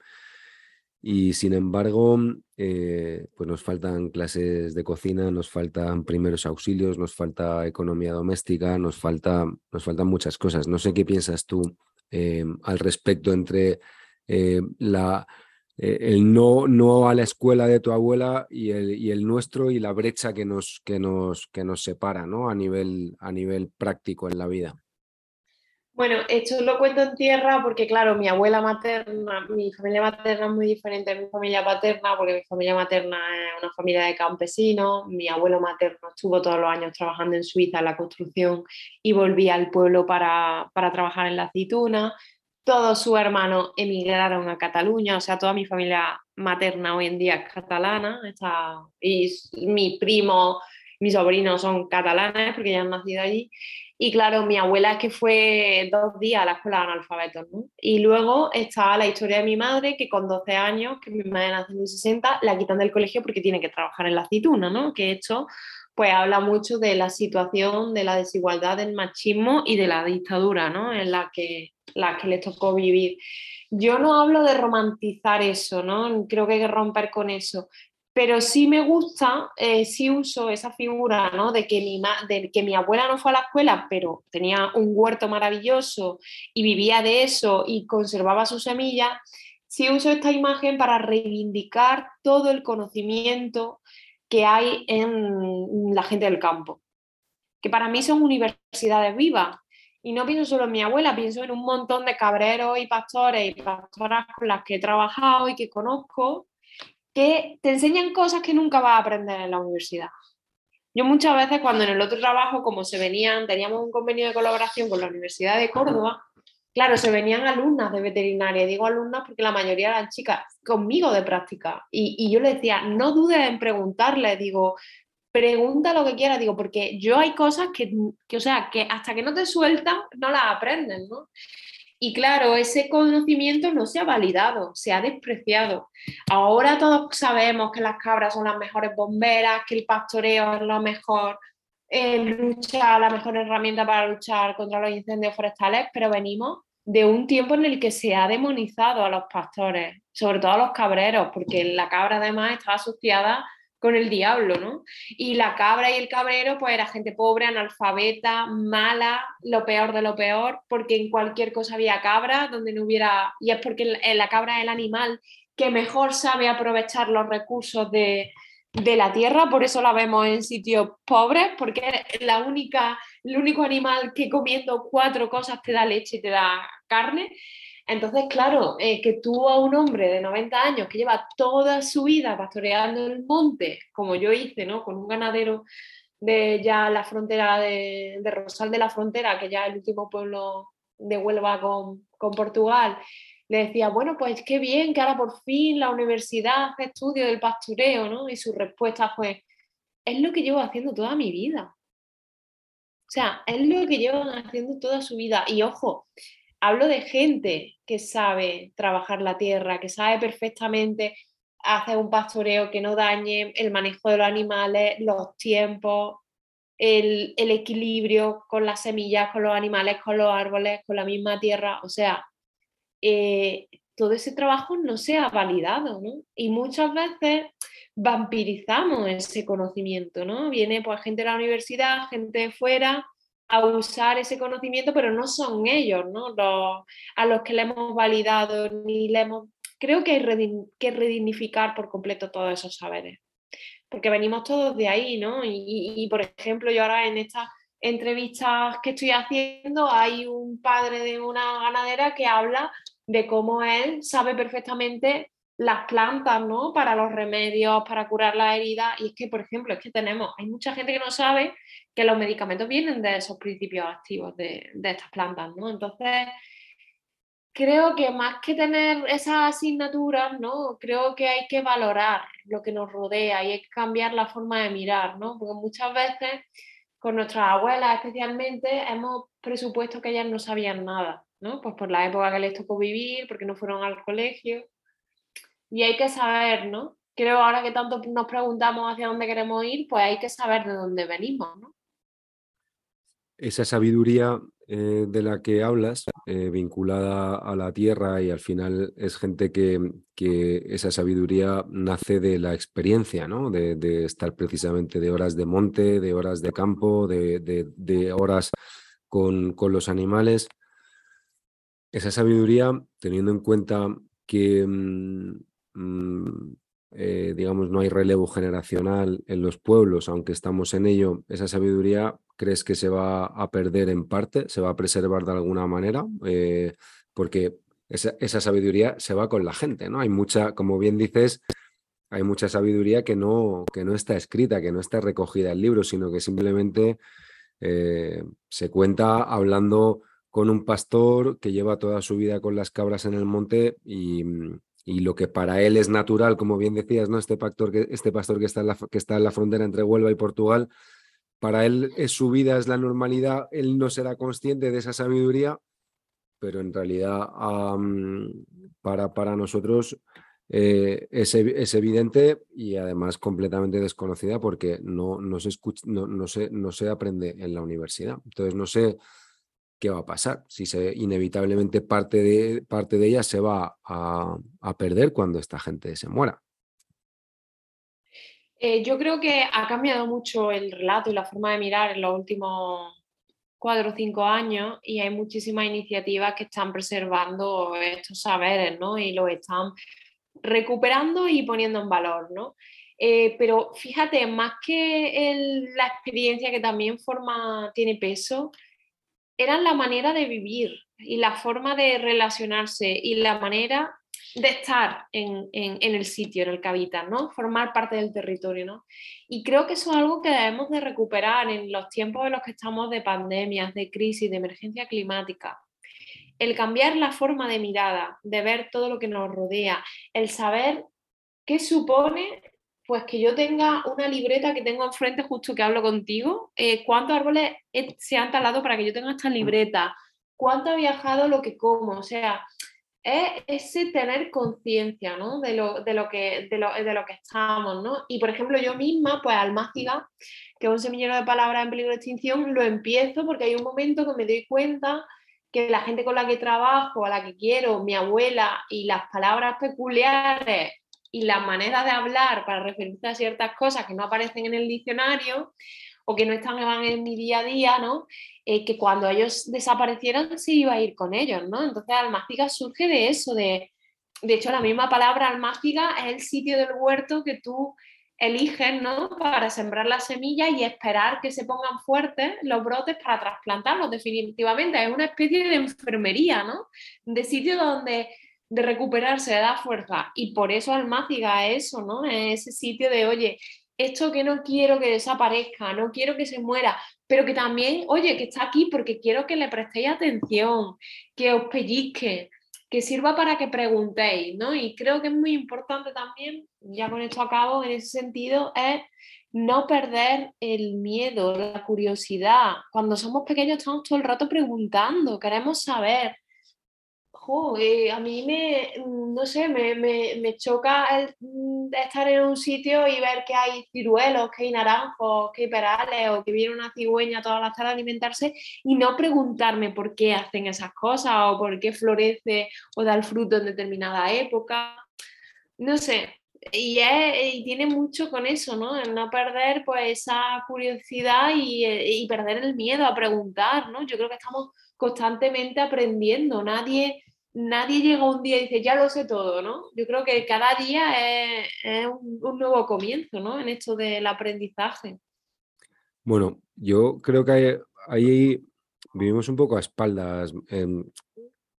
A: Y sin embargo, eh, pues nos faltan clases de cocina, nos faltan primeros auxilios, nos falta economía doméstica, nos, falta, nos faltan muchas cosas. No sé qué piensas tú eh, al respecto entre eh, la, el no, no a la escuela de tu abuela y el, y el nuestro y la brecha que nos, que nos, que nos separa ¿no? a, nivel, a nivel práctico en la vida.
B: Bueno, esto lo cuento en tierra porque, claro, mi abuela materna, mi familia materna es muy diferente de mi familia paterna, porque mi familia materna es una familia de campesinos, mi abuelo materno estuvo todos los años trabajando en Suiza en la construcción y volvía al pueblo para, para trabajar en la aceituna, todos sus hermanos emigraron a Cataluña, o sea, toda mi familia materna hoy en día es catalana, está, y mi primo, mis sobrinos son catalanes porque ya han nacido allí. Y claro, mi abuela es que fue dos días a la escuela de analfabetos, ¿no? Y luego está la historia de mi madre, que con 12 años, que mi madre nace en 60, la quitan del colegio porque tiene que trabajar en la aceituna, ¿no? Que esto pues habla mucho de la situación, de la desigualdad, del machismo y de la dictadura, ¿no? En la que, la que les tocó vivir. Yo no hablo de romantizar eso, ¿no? Creo que hay que romper con eso, pero sí me gusta, eh, sí uso esa figura ¿no? de, que mi de que mi abuela no fue a la escuela, pero tenía un huerto maravilloso y vivía de eso y conservaba su semilla, sí uso esta imagen para reivindicar todo el conocimiento que hay en la gente del campo, que para mí son universidades vivas. Y no pienso solo en mi abuela, pienso en un montón de cabreros y pastores y pastoras con las que he trabajado y que conozco, que te enseñan cosas que nunca vas a aprender en la universidad. Yo muchas veces cuando en el otro trabajo, como se venían, teníamos un convenio de colaboración con la Universidad de Córdoba, claro, se venían alumnas de veterinaria, digo alumnas porque la mayoría eran chicas conmigo de práctica, y, yo les decía, no dudes en preguntarle, digo, pregunta lo que quieras, digo, porque yo hay cosas que, que, o sea, que hasta que no te sueltan, no las aprendes, ¿no? Y claro, ese conocimiento no se ha validado, se ha despreciado. Ahora todos sabemos que las cabras son las mejores bomberas, que el pastoreo es lo mejor, eh, la mejor herramienta para luchar contra los incendios forestales, pero venimos de un tiempo en el que se ha demonizado a los pastores, sobre todo a los cabreros, porque la cabra además está asociada con el diablo, ¿no? Y la cabra y el cabrero, pues era gente pobre, analfabeta, mala, lo peor de lo peor, porque en cualquier cosa había cabra, donde no hubiera, y es porque la cabra es el animal que mejor sabe aprovechar los recursos de, de la tierra, por eso la vemos en sitios pobres, porque es la única, el único animal que comiendo cuatro cosas te da leche y te da carne. Entonces, claro, eh, que tú a un hombre de 90 años que lleva toda su vida pastoreando el monte, como yo hice, ¿no? Con un ganadero de ya la frontera de, Rosal de la Frontera, que ya es el último pueblo de Huelva con, con, Portugal, le decía, bueno, pues qué bien que ahora por fin la universidad hace estudio del pastoreo, ¿no? Y su respuesta fue, es lo que llevo haciendo toda mi vida. O sea, es lo que llevan haciendo toda su vida. Y ojo, hablo de gente que sabe trabajar la tierra, que sabe perfectamente hacer un pastoreo que no dañe el manejo de los animales, los tiempos, el, equilibrio con las semillas, con los animales, con los árboles, con la misma tierra. O sea, eh, todo ese trabajo no se ha validado, ¿no? Y muchas veces vampirizamos ese conocimiento, ¿no? Viene pues gente de la universidad, gente de fuera, a usar ese conocimiento, pero no son ellos, ¿no? Los, a los que le hemos validado ni le hemos... Creo que hay que redignificar por completo todos esos saberes, porque venimos todos de ahí, ¿no? Y, por ejemplo, yo ahora en estas entrevistas que estoy haciendo hay un padre de una ganadera que habla de cómo él sabe perfectamente las plantas, ¿no? Para los remedios, para curar las heridas. Y es que, por ejemplo, es que tenemos, hay mucha gente que no sabe que los medicamentos vienen de esos principios activos de, estas plantas, ¿no? Entonces, creo que más que tener esas asignaturas, ¿no? Creo que hay que valorar lo que nos rodea y hay que cambiar la forma de mirar, ¿no? Porque muchas veces con nuestras abuelas especialmente hemos presupuesto que ellas no sabían nada, ¿no? Pues por la época que les tocó vivir, porque no fueron al colegio. Y hay que saber, ¿no? Creo ahora que tanto nos preguntamos hacia dónde queremos ir, pues hay que saber de dónde venimos, ¿no?
A: Esa sabiduría eh, de la que hablas, eh, vinculada a la tierra y al final es gente que, esa sabiduría nace de la experiencia, ¿no? de, estar precisamente de horas de monte, de horas de campo, de, horas con, los animales. Esa sabiduría, teniendo en cuenta que mm, mm, eh, digamos, no hay relevo generacional en los pueblos, aunque estamos en ello, esa sabiduría crees que se va a perder en parte, se va a preservar de alguna manera, eh, porque esa, esa, sabiduría se va con la gente, ¿no? Hay mucha, como bien dices, hay mucha sabiduría que no, que no está escrita, que no está recogida en libros, sino que simplemente eh, se cuenta hablando con un pastor que lleva toda su vida con las cabras en el monte y, y lo que para él es natural, como bien decías, ¿no? Este pastor que, este pastor que, está en la, que está en la frontera entre Huelva y Portugal, para él es su vida, es la normalidad, él no será consciente de esa sabiduría, pero en realidad para, para nosotros eh, es, es, evidente y además completamente desconocida porque no, no, se escucha, no, no, se, no se aprende en la universidad. Entonces no sé qué va a pasar, si inevitablemente parte de, parte de ella se va a, perder cuando esta gente se muera.
B: Eh, yo creo que ha cambiado mucho el relato y la forma de mirar en los últimos cuatro o cinco años y hay muchísimas iniciativas que están preservando estos saberes, ¿no? Y los están recuperando y poniendo en valor, ¿no? Eh, pero fíjate, más que la experiencia que también forma, tiene peso, era la manera de vivir y la forma de relacionarse y la manera de estar en, el sitio en el que habitan, ¿no? Formar parte del territorio, ¿no? Y creo que eso es algo que debemos de recuperar en los tiempos en los que estamos de pandemias, de crisis, de emergencia climática. El cambiar la forma de mirada, de ver todo lo que nos rodea, el saber qué supone pues que yo tenga una libreta que tengo enfrente justo que hablo contigo. Eh, ¿Cuántos árboles se han talado para que yo tenga esta libreta? ¿Cuánto ha viajado lo que como? O sea, es ese tener conciencia ¿no? de, lo, de, lo que, de, lo, de lo que estamos. ¿no? Y por ejemplo, yo misma, pues Almáciga, que es un semillero de palabras en peligro de extinción, lo empiezo porque hay un momento que me doy cuenta que la gente con la que trabajo, a la que quiero, mi abuela y las palabras peculiares y la manera de hablar para referirse a ciertas cosas que no aparecen en el diccionario o que no están en mi día a día, ¿no? Eh, que cuando ellos desaparecieron se iba a ir con ellos, ¿no? Entonces almáciga surge de eso, de, de hecho la misma palabra almáciga es el sitio del huerto que tú eliges, ¿no? Para sembrar las semillas y esperar que se pongan fuertes los brotes para trasplantarlos definitivamente. Es una especie de enfermería, ¿no? De sitio donde de recuperarse, de dar fuerza. Y por eso Almáciga es eso, ¿no? Es ese sitio de, oye, esto que no quiero que desaparezca, no quiero que se muera, pero que también, oye, que está aquí porque quiero que le prestéis atención, que os pellizque, que sirva para que preguntéis, ¿no? Y creo que es muy importante también, ya con esto acabo, en ese sentido, es no perder el miedo, la curiosidad. Cuando somos pequeños estamos todo el rato preguntando, queremos saber, eh, a mí me, mm, no sé, me, me, choca mm, estar en un sitio y ver que hay ciruelos, que hay naranjos, que hay perales o que viene una cigüeña todas las tardes a alimentarse y no preguntarme por qué hacen esas cosas o por qué florece o da el fruto en determinada época. No sé, y, y, tiene mucho con eso, ¿no? no perder pues esa curiosidad y, y, perder el miedo a preguntar, ¿no? Yo creo que estamos constantemente aprendiendo, nadie nadie llega un día y dice, ya lo sé todo, ¿no? Yo creo que cada día es, un, nuevo comienzo, ¿no? En esto del aprendizaje.
A: Bueno, yo creo que ahí vivimos un poco a espaldas. Em,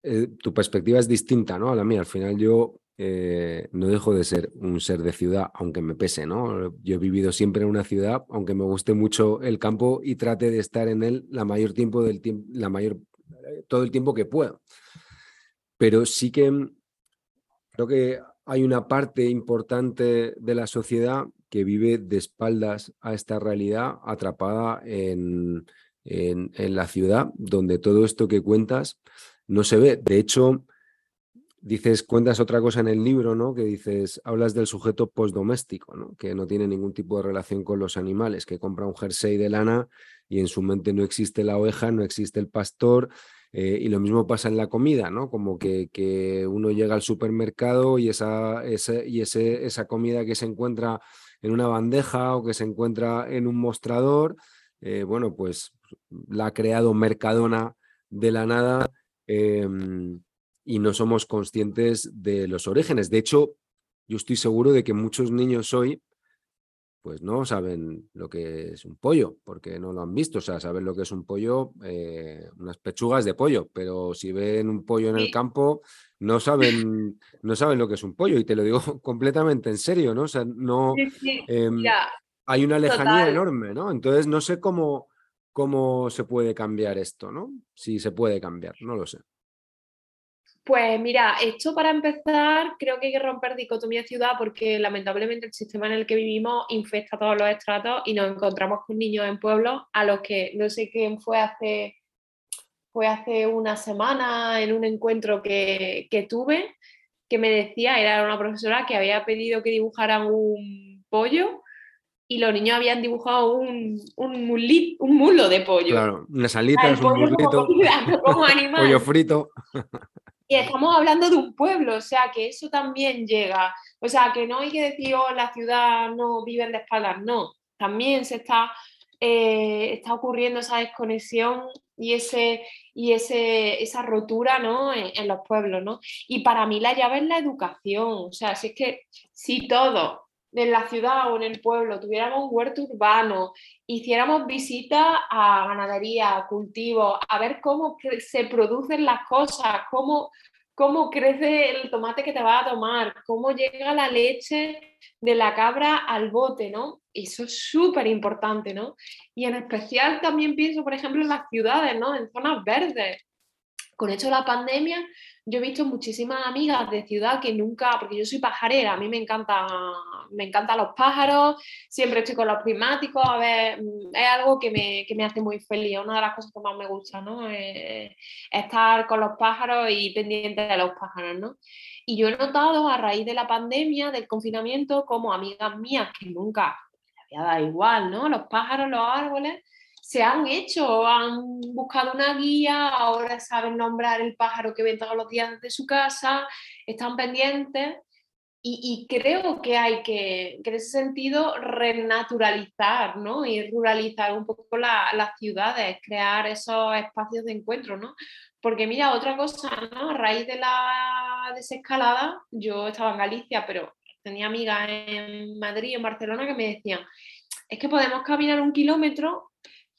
A: eh, tu perspectiva es distinta, ¿no? A la mía. Al final yo eh, no dejo de ser un ser de ciudad, aunque me pese, ¿no? Yo he vivido siempre en una ciudad, aunque me guste mucho el campo y trate de estar en él la mayor tiempo del tiempo, la mayor, todo el tiempo que puedo pero sí que mm, creo que hay una parte importante de la sociedad que vive de espaldas a esta realidad, atrapada en, en, la ciudad, donde todo esto que cuentas no se ve. De hecho, dices, cuentas otra cosa en el libro, ¿no? Que dices, hablas del sujeto postdoméstico, ¿no? Que no tiene ningún tipo de relación con los animales, que compra un jersey de lana y en su mente no existe la oveja, no existe el pastor, eh, y lo mismo pasa en la comida, ¿no? Como que, que uno llega al supermercado y, esa, y ese, esa comida que se encuentra en una bandeja o que se encuentra en un mostrador, eh, bueno, pues la ha creado Mercadona de la nada em, y no somos conscientes de los orígenes. De hecho, yo estoy seguro de que muchos niños hoy pues no saben lo que es un pollo, porque no lo han visto. O sea, saben lo que es un pollo, eh, unas pechugas de pollo, pero si ven un pollo en el campo, no saben, no saben lo que es un pollo. Y te lo digo completamente en serio, ¿no? O sea, no. Em, hay una lejanía enorme, ¿no? Entonces no sé cómo, cómo se puede cambiar esto, ¿no? Si se puede cambiar, no lo sé.
B: Pues mira, esto para empezar creo que hay que romper dicotomía ciudad porque lamentablemente el sistema en el que vivimos infecta todos los estratos y nos encontramos con niños en pueblos a los que no sé quién fue hace, fue hace una semana en un encuentro que, tuve que me decía, era una profesora que había pedido que dibujaran un pollo y los niños habían dibujado un, un, mulo de pollo.
A: Claro, unas alitas, un mulito, pollo frito.
B: Y estamos hablando de un pueblo, o sea, que eso también llega. O sea, que no hay que decir, oh, la ciudad no viven de espaldas, no. También se está, eh, está ocurriendo esa desconexión y, ese, y ese, esa rotura ¿no? en, los pueblos. ¿no? Y para mí la llave es la educación. O sea, si es que si todo en la ciudad o en el pueblo tuviéramos un huerto urbano, hiciéramos visitas a ganadería, a cultivos, a ver cómo se producen las cosas, cómo, cómo crece el tomate que te vas a tomar, cómo llega la leche de la cabra al bote, ¿no? Eso es súper importante, ¿no? Y en especial también pienso, por ejemplo, en las ciudades, ¿no? En zonas verdes. Con esto de la pandemia, yo he visto muchísimas amigas de ciudad que nunca, porque yo soy pajarera, a mí me encanta, me encantan los pájaros, siempre estoy con los primáticos, a ver, mm, es algo que me, que me hace muy feliz, una de las cosas que más me gusta, ¿no? Eh, estar con los pájaros y pendiente de los pájaros, ¿no? Y yo he notado a raíz de la pandemia, del confinamiento, como amigas mías que nunca les había dado igual, ¿no? Los pájaros, los árboles, se han hecho, han buscado una guía, ahora saben nombrar el pájaro que ven todos los días desde su casa, están pendientes y, creo que hay que, en ese sentido, renaturalizar ¿no? y ruralizar un poco las ciudades, crear esos espacios de encuentro, ¿no? Porque mira, otra cosa, ¿no? A raíz de la desescalada, yo estaba en Galicia, pero tenía amigas en Madrid, en Barcelona, que me decían, es que podemos caminar un kilómetro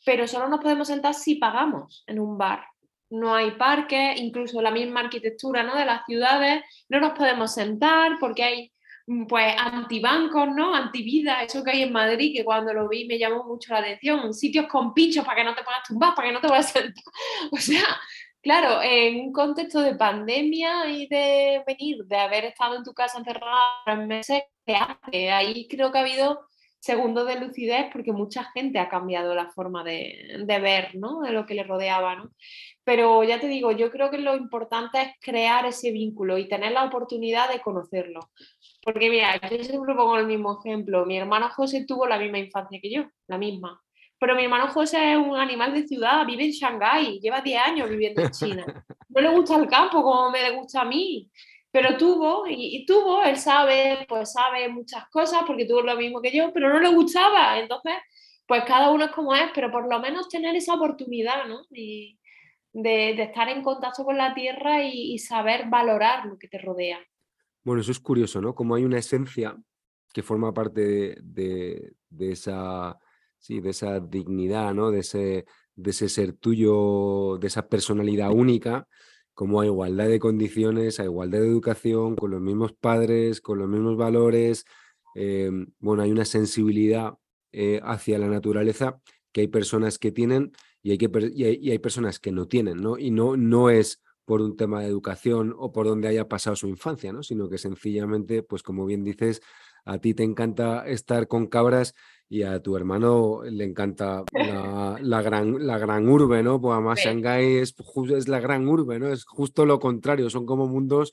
B: pero solo nos podemos sentar si pagamos en un bar. No hay parques, incluso la misma arquitectura ¿no? de las ciudades, no nos podemos sentar porque hay mm, pues antibancos, ¿no? Antivida, eso que hay en Madrid, que cuando lo vi me llamó mucho la atención, sitios con pinchos para que no te puedas tumbar, para que no te puedas sentar. O sea, claro, en un contexto de pandemia y de venir, de haber estado en tu casa encerrada en meses, ¿qué hace? Ahí creo que ha habido segundo de lucidez porque mucha gente ha cambiado la forma de, ver, ¿no? De lo que le rodeaba, ¿no? Pero ya te digo, yo creo que lo importante es crear ese vínculo y tener la oportunidad de conocerlo. Porque mira, yo siempre pongo el mismo ejemplo. Mi hermano José tuvo la misma infancia que yo, la misma. Pero mi hermano José es un animal de ciudad, vive en Shanghái, lleva 10 años viviendo en China. No le gusta el campo como me gusta a mí pero tuvo, y, tuvo, él sabe, pues sabe muchas cosas porque tuvo lo mismo que yo, pero no le gustaba. Entonces, pues cada uno es como es, pero por lo menos tener esa oportunidad, ¿no? Y de, estar en contacto con la tierra y, saber valorar lo que te rodea.
A: Bueno, eso es curioso, ¿no? Como hay una esencia que forma parte de, esa, sí, de esa dignidad, ¿no? De ese, de ese ser tuyo, de esa personalidad única, como a igualdad de condiciones, a igualdad de educación, con los mismos padres, con los mismos valores. Em, bueno, hay una sensibilidad eh, hacia la naturaleza que hay personas que tienen y hay, y hay, personas que no tienen, ¿no? Y no, no es por un tema de educación o por donde haya pasado su infancia, ¿no? Sino que sencillamente, pues como bien dices, a ti te encanta estar con cabras y a tu hermano le encanta la, gran, la gran urbe, ¿no? Pues además Shanghái es, es la gran urbe, ¿no? Es justo lo contrario, son como mundos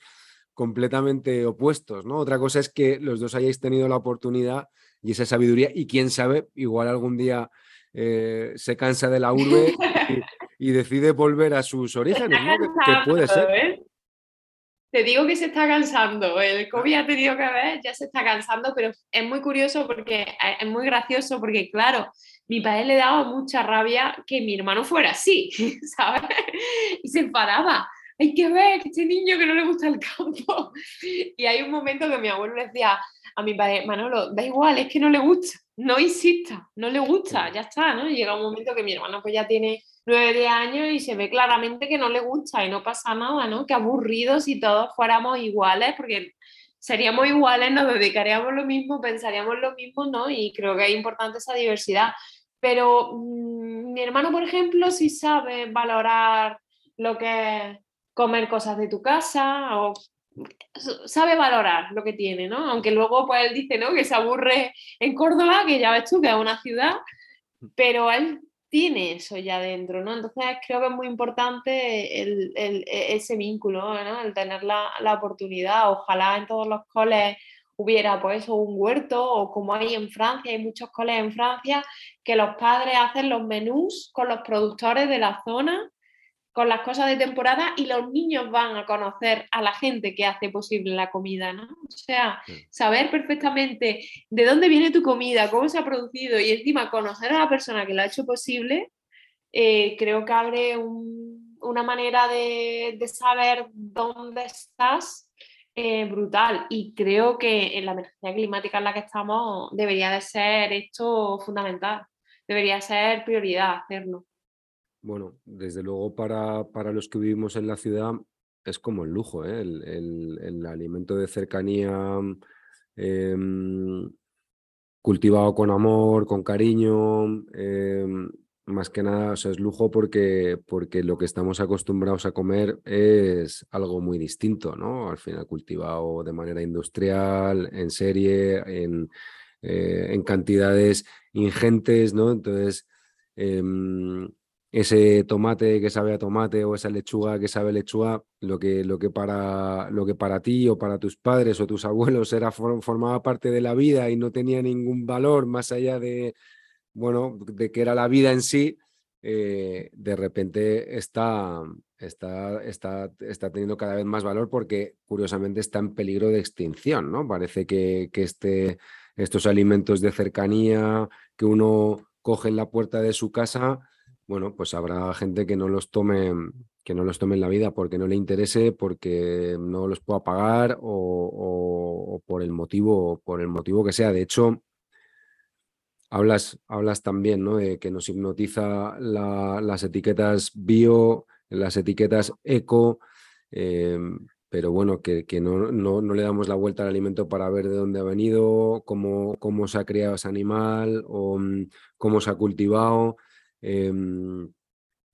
A: completamente opuestos, ¿no? Otra cosa es que los dos hayáis tenido la oportunidad y esa sabiduría y quién sabe, igual algún día eh, se cansa de la urbe y, decide volver a sus orígenes, ¿no? Que, puede ser.
B: Te digo que se está cansando, el COVID ha tenido que ver, ya se está cansando, pero es muy curioso porque eh, es muy gracioso porque, claro, mi padre le daba mucha rabia que mi hermano fuera así, ¿sabes? Y se enfadaba. hay que ver este niño que no le gusta el campo. Y hay un momento que mi abuelo le decía a mi padre, Manolo, da igual, es que no le gusta, no insista, no le gusta, ya está, ¿no? llega un momento que mi hermano pues ya tiene nueve años y se ve claramente que no le gusta y no pasa nada, ¿no? Que aburrido si todos fuéramos iguales, porque seríamos iguales, nos dedicaríamos lo mismo, pensaríamos lo mismo, ¿no? Y creo que es importante esa diversidad. Pero mm, mi hermano, por ejemplo, sí sabe valorar lo que es comer cosas de tu casa o sabe valorar lo que tiene, ¿no? Aunque luego pues él dice, ¿no? Que se aburre en Córdoba, que ya ves tú que es una ciudad, pero él tiene eso ya dentro, ¿no? Entonces creo que es muy importante el, ese vínculo, ¿no? El tener la, la, oportunidad. Ojalá en todos los coles hubiera pues un huerto o como hay en Francia, hay muchos coles en Francia que los padres hacen los menús con los productores de la zona con las cosas de temporada y los niños van a conocer a la gente que hace posible la comida, ¿no? O sea, saber perfectamente de dónde viene tu comida, cómo se ha producido y encima conocer a la persona que lo ha hecho posible, eh, creo que abre una manera de, saber dónde estás eh, brutal. Y creo que en la emergencia climática en la que estamos debería de ser esto fundamental, debería ser prioridad hacerlo.
A: Bueno, desde luego para, para, los que vivimos en la ciudad es como el lujo, ¿eh? el, alimento de cercanía em, cultivado con amor, con cariño, em, más que nada, o sea, es lujo porque, porque lo que estamos acostumbrados a comer es algo muy distinto, ¿no? Al final cultivado de manera industrial, en serie, en, eh, en cantidades ingentes, ¿no? Entonces, em, ese tomate que sabe a tomate o esa lechuga que sabe lechuga, lo que, lo que, para, lo que para ti o para tus padres o tus abuelos era, formaba parte de la vida y no tenía ningún valor más allá de, bueno, de que era la vida en sí, eh, de repente está, está, está, está teniendo cada vez más valor porque curiosamente está en peligro de extinción, ¿no? Parece que, que este, estos alimentos de cercanía que uno coge en la puerta de su casa, bueno, pues habrá gente que no los tome, que no los tome en la vida porque no le interese, porque no los pueda pagar o, por el motivo, por el motivo que sea. De hecho, hablas, hablas también ¿no? de que nos hipnotiza las etiquetas bio, las etiquetas eco. Em, pero bueno, que, no, no, no, le damos la vuelta al alimento para ver de dónde ha venido, cómo, cómo se ha creado ese animal o mm, cómo se ha cultivado. Em,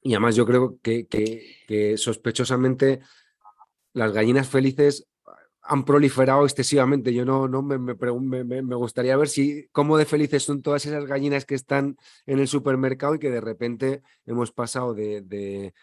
A: y además yo creo que, que, sospechosamente las gallinas felices han proliferado excesivamente. Yo no, no me, me, me, gustaría ver si cómo de felices son todas esas gallinas que están en el supermercado y que de repente hemos pasado de, de,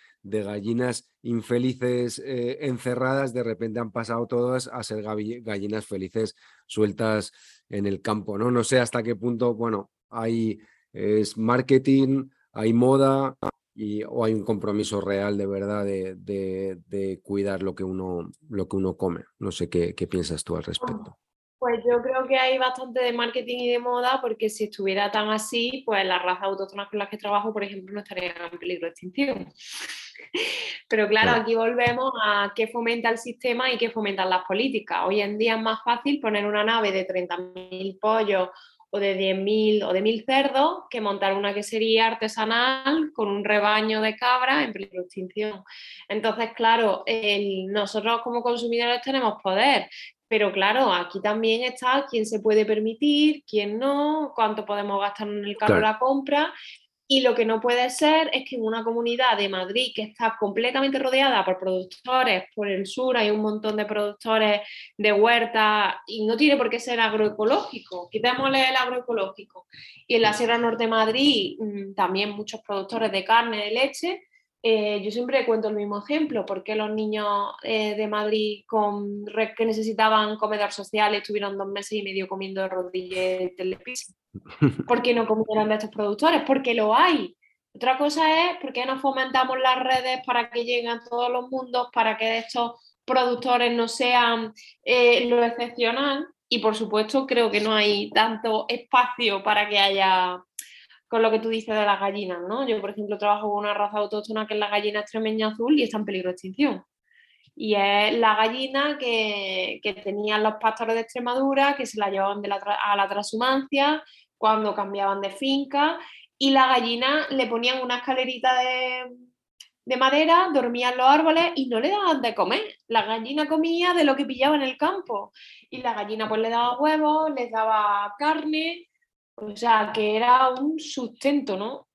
A: gallinas infelices eh, encerradas, de repente han pasado todas a ser gallinas felices sueltas en el campo. No, no sé hasta qué punto, bueno, hay es marketing, hay moda y, o hay un compromiso real de verdad de, cuidar lo que, uno, lo que uno come. No sé qué, piensas tú al respecto.
B: Pues yo creo que hay bastante de marketing y de moda, porque si estuviera tan así, pues las razas autóctonas con las que trabajo, por ejemplo, no estarían en peligro de extinción. Pero claro, aquí volvemos a qué fomenta el sistema y qué fomentan las políticas. Hoy en día es más fácil poner una nave de 30.000 pollos o de 10.000 o de 1.000 cerdos que montar una quesería artesanal con un rebaño de cabras en peligro de extinción. Entonces, claro, nosotros como consumidores tenemos poder, pero claro, aquí también está quién se puede permitir, quién no, cuánto podemos gastar en el carro de la compra y lo que no puede ser es que en una comunidad de Madrid que está completamente rodeada por productores, por el sur hay un montón de productores de huerta y no tiene por qué ser agroecológico, quitémosle el agroecológico. Y en la Sierra Norte de Madrid mm, también muchos productores de carne, de leche. Eh, yo siempre cuento el mismo ejemplo, porque los niños eh, de Madrid que necesitaban comedor social estuvieron dos meses y medio comiendo rodillas de telepiso ¿Por qué no comieran de estos productores? Porque lo hay. Otra cosa es por qué no fomentamos las redes para que lleguen a todos los mundos, para que estos productores no sean eh, lo excepcional. Y por supuesto, creo que no hay tanto espacio para que haya, con lo que tú dices de las gallinas, ¿no? Yo, por ejemplo, trabajo con una raza autóctona que es la gallina extremeña azul y está en peligro de extinción. Y es la gallina que, tenían los pastores de Extremadura, que se la llevaban a la transhumancia cuando cambiaban de finca. Y la gallina le ponían una escalerita de, de madera, dormían los árboles y no le daban de comer. La gallina comía de lo que pillaba en el campo. Y la gallina pues le daba huevos, les daba carne. O sea, que era un sustento, ¿no?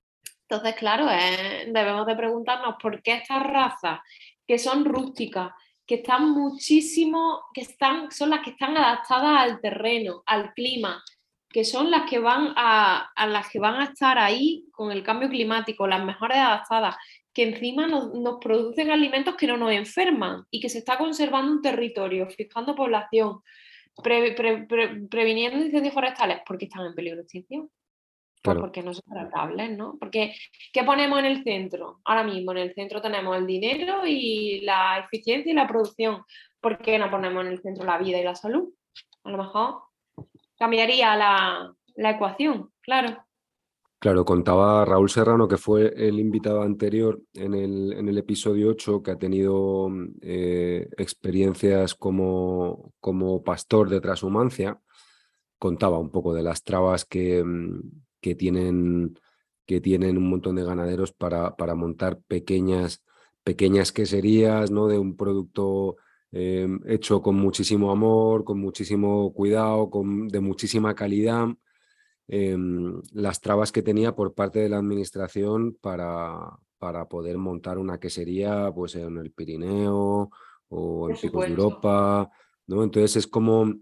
B: Entonces, claro, debemos de preguntarnos por qué estas razas que son rústicas, que están muchísimo, que están, son las que están adaptadas al terreno, al clima, que son las que van a, las que van a estar ahí con el cambio climático, las mejores adaptadas, que encima nos, producen alimentos que no nos enferman y que se está conservando un territorio, fijando población, previniendo incendios forestales, porque están en peligro de extinción. Pues porque no son tratables, ¿no? Porque, ¿qué ponemos en el centro? Ahora mismo en el centro tenemos el dinero y la eficiencia y la producción. ¿Por qué no ponemos en el centro la vida y la salud? A lo mejor cambiaría la, ecuación, claro.
A: Claro, contaba Raúl Serrano, que fue el invitado anterior en el, en el episodio 8, que ha tenido eh, experiencias como, como pastor de transhumancia. Contaba un poco de las trabas que, mm, que tienen, que tienen un montón de ganaderos para, para montar pequeñas, pequeñas queserías ¿no? de un producto em, hecho con muchísimo amor, con muchísimo cuidado, con, de muchísima calidad. Em, las trabas que tenía por parte de la administración para, para poder montar una quesería pues, en el Pirineo o en Picos de Europa. ¿no? Entonces es como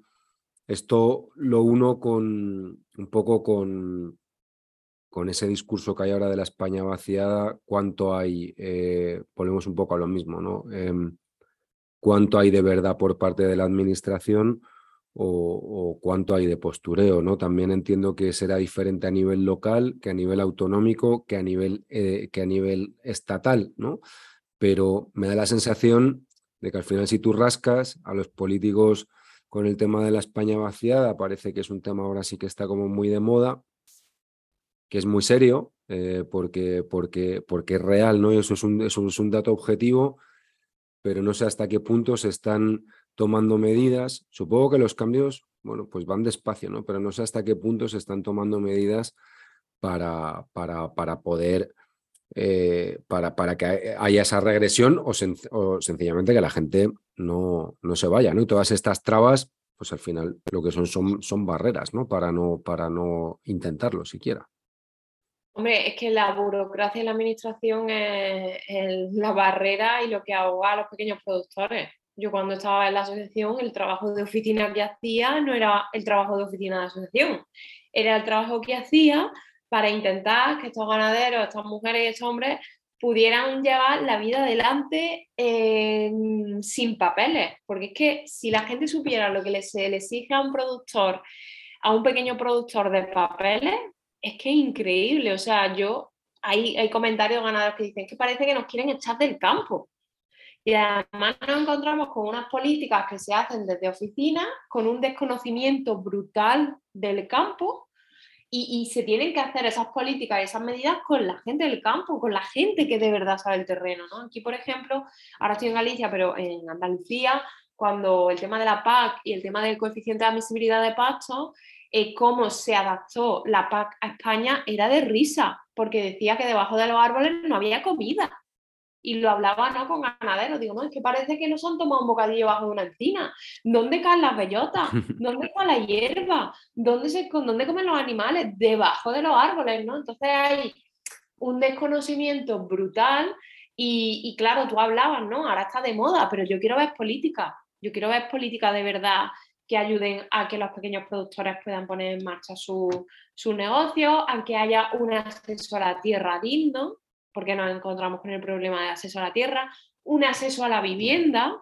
A: esto lo uno con un poco con, con ese discurso que hay ahora de la España vaciada, cuánto hay, eh, ponemos un poco a lo mismo, ¿no? Em, cuánto hay de verdad por parte de la administración o, cuánto hay de postureo, ¿no? También entiendo que será diferente a nivel local, que a nivel autonómico, que a nivel, eh, que a nivel estatal, ¿no? Pero me da la sensación de que al final si tú rascas a los políticos con el tema de la España vaciada, parece que es un tema ahora sí que está como muy de moda, que es muy serio, eh, porque, porque, porque es real, ¿no? Eso es, un, eso es un dato objetivo, pero no sé hasta qué punto se están tomando medidas. Supongo que los cambios, bueno, pues van despacio, ¿no? Pero no sé hasta qué punto se están tomando medidas para, para, para poder, eh, para, para que haya esa regresión o, o, sencillamente que la gente no, no se vaya, ¿no? Y todas estas trabas, pues al final lo que son son, son barreras, ¿no? Para, no, para no intentarlo siquiera.
B: Hombre, es que la burocracia y la administración es, la barrera y lo que ahoga a los pequeños productores. Yo cuando estaba en la asociación, el trabajo de oficina que hacía no era el trabajo de oficina de asociación, era el trabajo que hacía para intentar que estos ganaderos, estas mujeres y estos hombres pudieran llevar la vida adelante sin papeles. Porque es que si la gente supiera lo que se le exige a un productor, a un pequeño productor de papeles, es que es increíble. O sea, yo, hay, hay comentarios ganaderos que dicen que parece que nos quieren echar del campo. Y además nos encontramos con unas políticas que se hacen desde oficina, con un desconocimiento brutal del campo, y, y, se tienen que hacer esas políticas y esas medidas con la gente del campo, con la gente que de verdad sabe el terreno. ¿no? Aquí, por ejemplo, ahora estoy en Galicia, pero en Andalucía, cuando el tema de la PAC y el tema del coeficiente de admisibilidad de pasto eh, cómo se adaptó la PAC a España era de risa, porque decía que debajo de los árboles no había comida. Y lo hablaba ¿no? con ganaderos. Digo, no, es que parece que no se han tomado un bocadillo bajo una encina. ¿Dónde caen las bellotas? ¿Dónde está la hierba? ¿Dónde, se, ¿Dónde comen los animales? Debajo de los árboles, ¿no? Entonces hay un desconocimiento brutal y, y, claro, tú hablabas, ¿no? Ahora está de moda, pero yo quiero ver política. Yo quiero ver política de verdad que ayuden a que los pequeños productores puedan poner en marcha su, su negocio, a que haya un acceso a tierra digno, porque nos encontramos con el problema de acceso a la tierra, un acceso a la vivienda.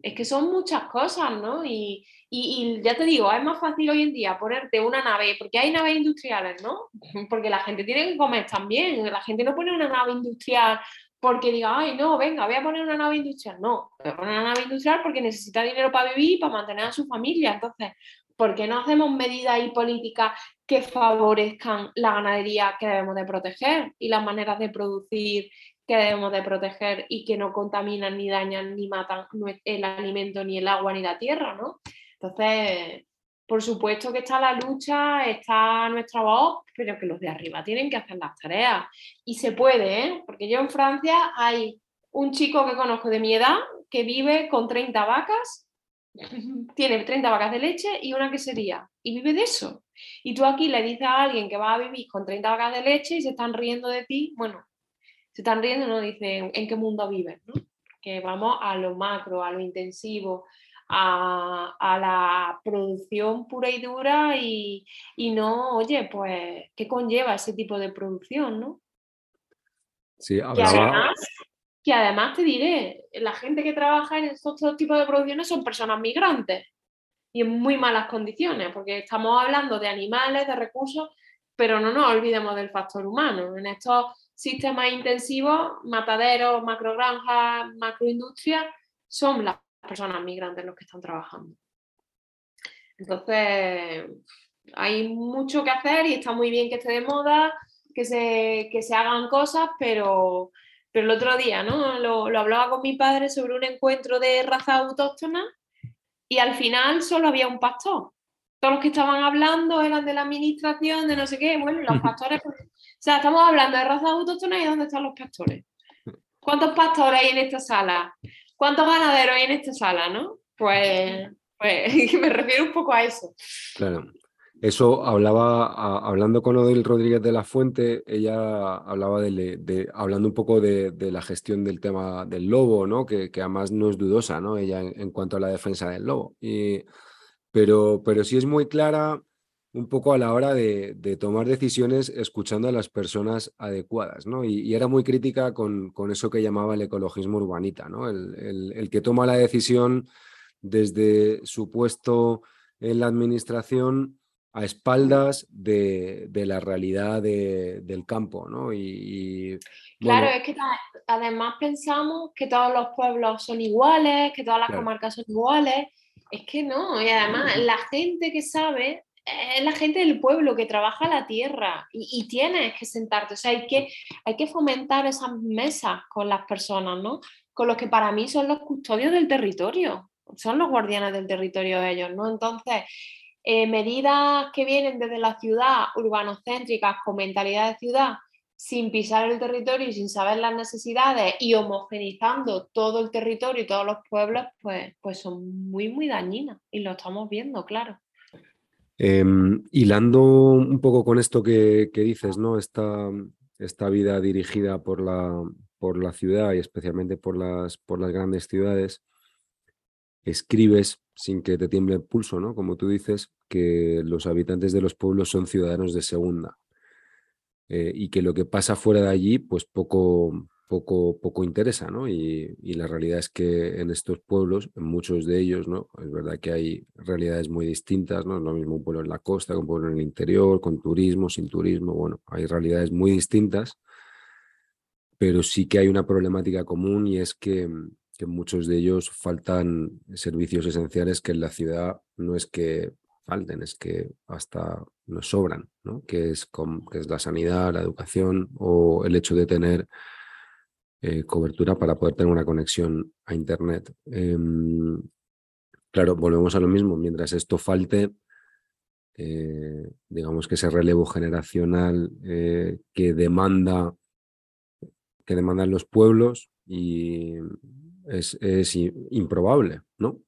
B: Es que son muchas cosas, ¿no? Y, y, ya te digo, es más fácil hoy en día ponerte una nave, porque hay naves industriales, ¿no? Porque la gente tiene que comer también. La gente no pone una nave industrial porque diga, ay, no, venga, voy a poner una nave industrial. No, voy a poner una nave industrial porque necesita dinero para vivir y para mantener a su familia. Entonces, ¿por qué no hacemos medidas y políticas que favorezcan la ganadería que debemos de proteger y las maneras de producir que debemos de proteger y que no contaminan ni dañan ni matan el alimento, ni el agua, ni la tierra, ¿no? Entonces, por supuesto que está la lucha, está nuestra voz, pero que los de arriba tienen que hacer las tareas. Y se puede, ¿eh? Porque yo en Francia hay un chico que conozco de mi edad que vive con 30 vacas, tiene 30 vacas de leche y una quesería, y vive de eso. Y tú aquí le dices a alguien que va a vivir con 30 vacas de leche y se están riendo de ti, bueno, se están riendo, no dicen en qué mundo vives, ¿no? Que vamos a lo macro, a lo intensivo, a, la producción pura y dura y, no, oye, pues, ¿qué conlleva ese tipo de producción, no?
A: Sí, hablaba...
B: que, además, te diré, la gente que trabaja en estos, tipos de producciones son personas migrantes y en muy malas condiciones, porque estamos hablando de animales, de recursos, pero no nos olvidemos del factor humano. En estos sistemas intensivos, mataderos, macrogranjas, macroindustrias, son las personas migrantes los que están trabajando. Entonces, hay mucho que hacer y está muy bien que esté de moda, que se, se hagan cosas, pero, pero el otro día ¿no? Lo, lo, hablaba con mi padre sobre un encuentro de raza autóctona y al final solo había un pastor. Todos los que estaban hablando eran de la administración, de no sé qué. Bueno, los pastores. Pues, o sea, estamos hablando de raza autóctona y ¿dónde están los pastores? ¿Cuántos pastores hay en esta sala? ¿Cuántos ganaderos hay en esta sala, no? Pues, pues me refiero un poco a eso.
A: Claro. Eso hablaba, hablando con Odil Rodríguez de la Fuente, ella hablaba de, hablando un poco de, la gestión del tema del lobo, ¿no? Que, además no es dudosa, ¿no? Ella en, cuanto a la defensa del lobo. Pero, pero sí es muy clara un poco a la hora de, tomar decisiones escuchando a las personas adecuadas, ¿no? Y, era muy crítica con, con, eso que llamaba el ecologismo urbanita, ¿no? El, el que toma la decisión desde su puesto en la administración a espaldas de, la realidad del campo, ¿no? Y,
B: claro, es que además pensamos que todos los pueblos son iguales, que todas las comarcas son iguales. Es que no, y además la gente que sabe es la gente del pueblo que trabaja la tierra y, y, tienes que sentarte, o sea, hay que, hay que fomentar esas mesas con las personas, ¿no? Con los que para mí son los custodios del territorio, son los guardianes del territorio ellos, ¿no? Entonces, eh, medidas que vienen desde la ciudad, urbanocéntricas, con mentalidad de ciudad, sin pisar el territorio y sin saber las necesidades y homogenizando todo el territorio y todos los pueblos, pues, pues son muy, muy dañinas y lo estamos viendo, claro.
A: Em, hilando un poco con esto que, dices, ¿no? Esta, esta vida dirigida por la, por la ciudad y especialmente por las, por las grandes ciudades, escribes sin que te tiemble el pulso, ¿no? Como tú dices, que los habitantes de los pueblos son ciudadanos de segunda eh, y que lo que pasa fuera de allí, pues poco, poco, poco interesa, ¿no? Y, la realidad es que en estos pueblos, en muchos de ellos, ¿no? Es verdad que hay realidades muy distintas, ¿no? Es lo mismo un pueblo en la costa un pueblo en el interior, con turismo, sin turismo, bueno, hay realidades muy distintas, pero sí que hay una problemática común y es que que muchos de ellos faltan servicios esenciales que en la ciudad no es que falten, es que hasta nos sobran, ¿no? que, es que es la sanidad, la educación o el hecho de tener eh, cobertura para poder tener una conexión a Internet. Em, claro, volvemos a lo mismo, mientras esto falte, eh, digamos que ese relevo generacional eh, que demanda que demandan los pueblos y es, improbable, ¿no?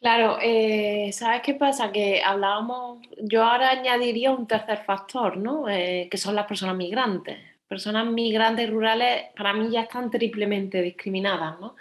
B: Claro, eh, ¿sabes qué pasa? Que hablábamos, yo ahora añadiría un tercer factor, ¿no? Eh, que son las personas migrantes. Personas migrantes rurales para mí ya están triplemente discriminadas, ¿no?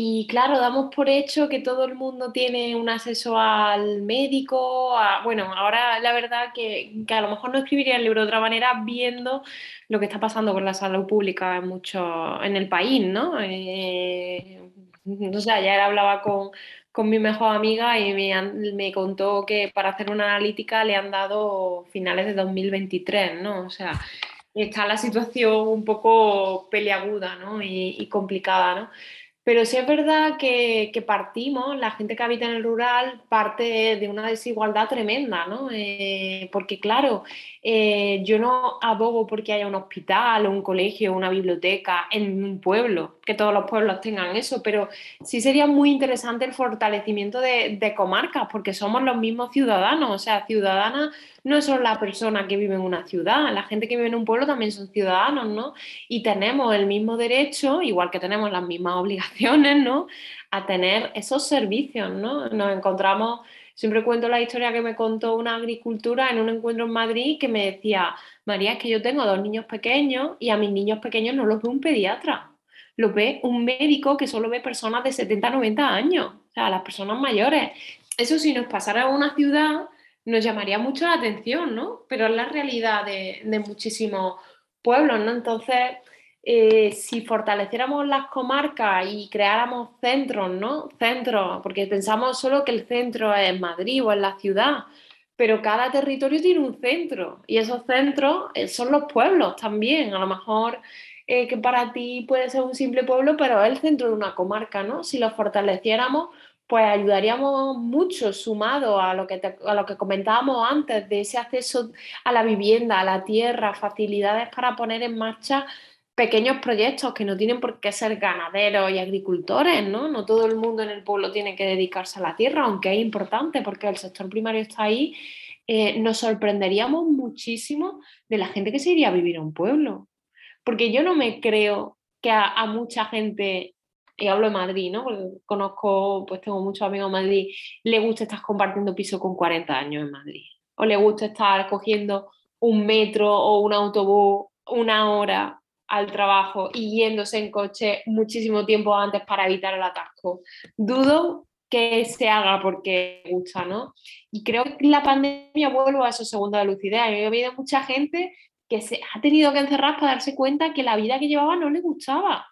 B: Y claro, damos por hecho que todo el mundo tiene un acceso al médico. bueno, ahora la verdad que, que, a lo mejor no escribiría el libro de otra manera viendo lo que está pasando con la salud pública en, mucho, en el país, ¿no? Eh, no sé, ayer hablaba con, con mi mejor amiga y me, me, contó que para hacer una analítica le han dado finales de 2023, ¿no? O sea, está la situación un poco peliaguda, ¿no? Y, y complicada, ¿no? Pero sí es verdad que, partimos, la gente que habita en el rural parte de una desigualdad tremenda, ¿no? Eh, porque claro, eh, yo no abogo porque haya un hospital, un colegio, una biblioteca en un pueblo, que todos los pueblos tengan eso, pero sí sería muy interesante el fortalecimiento de, comarcas, porque somos los mismos ciudadanos, o sea, ciudadanas no son la persona que vive en una ciudad, la gente que vive en un pueblo también son ciudadanos, ¿no? Y tenemos el mismo derecho, igual que tenemos las mismas obligaciones, ¿no? A tener esos servicios, ¿no? Nos encontramos, siempre cuento la historia que me contó una agricultura en un encuentro en Madrid que me decía, María, es que yo tengo dos niños pequeños y a mis niños pequeños no los ve un pediatra, los ve un médico que solo ve personas de 70, 90 años, o sea, las personas mayores. Eso si nos pasara a una ciudad nos llamaría mucho la atención, ¿no? Pero es la realidad de, muchísimos pueblos, ¿no? Entonces, eh, si fortaleciéramos las comarcas y creáramos centros, ¿no? Centros, porque pensamos solo que el centro es Madrid o en la ciudad, pero cada territorio tiene un centro y esos centros eh, son los pueblos también. A lo mejor eh, que para ti puede ser un simple pueblo, pero es el centro de una comarca, ¿no? Si lo fortaleciéramos, pues ayudaríamos mucho sumado a lo, que a lo que comentábamos antes, de ese acceso a la vivienda, a la tierra, facilidades para poner en marcha pequeños proyectos que no tienen por qué ser ganaderos y agricultores, ¿no? No todo el mundo en el pueblo tiene que dedicarse a la tierra, aunque es importante porque el sector primario está ahí. Eh, nos sorprenderíamos muchísimo de la gente que se iría a vivir a un pueblo. Porque yo no me creo que a mucha gente y hablo de Madrid, ¿no? Porque conozco, pues tengo muchos amigos en Madrid, le gusta estar compartiendo piso con 40 años en Madrid. O le gusta estar cogiendo un metro o un autobús una hora al trabajo y yéndose en coche muchísimo tiempo antes para evitar el atasco. Dudo que se haga porque gusta, ¿no? Y creo que la pandemia vuelve a esos segundos de lucidez. Yo he oído mucha gente que se ha tenido que encerrar para darse cuenta que la vida que llevaba no le gustaba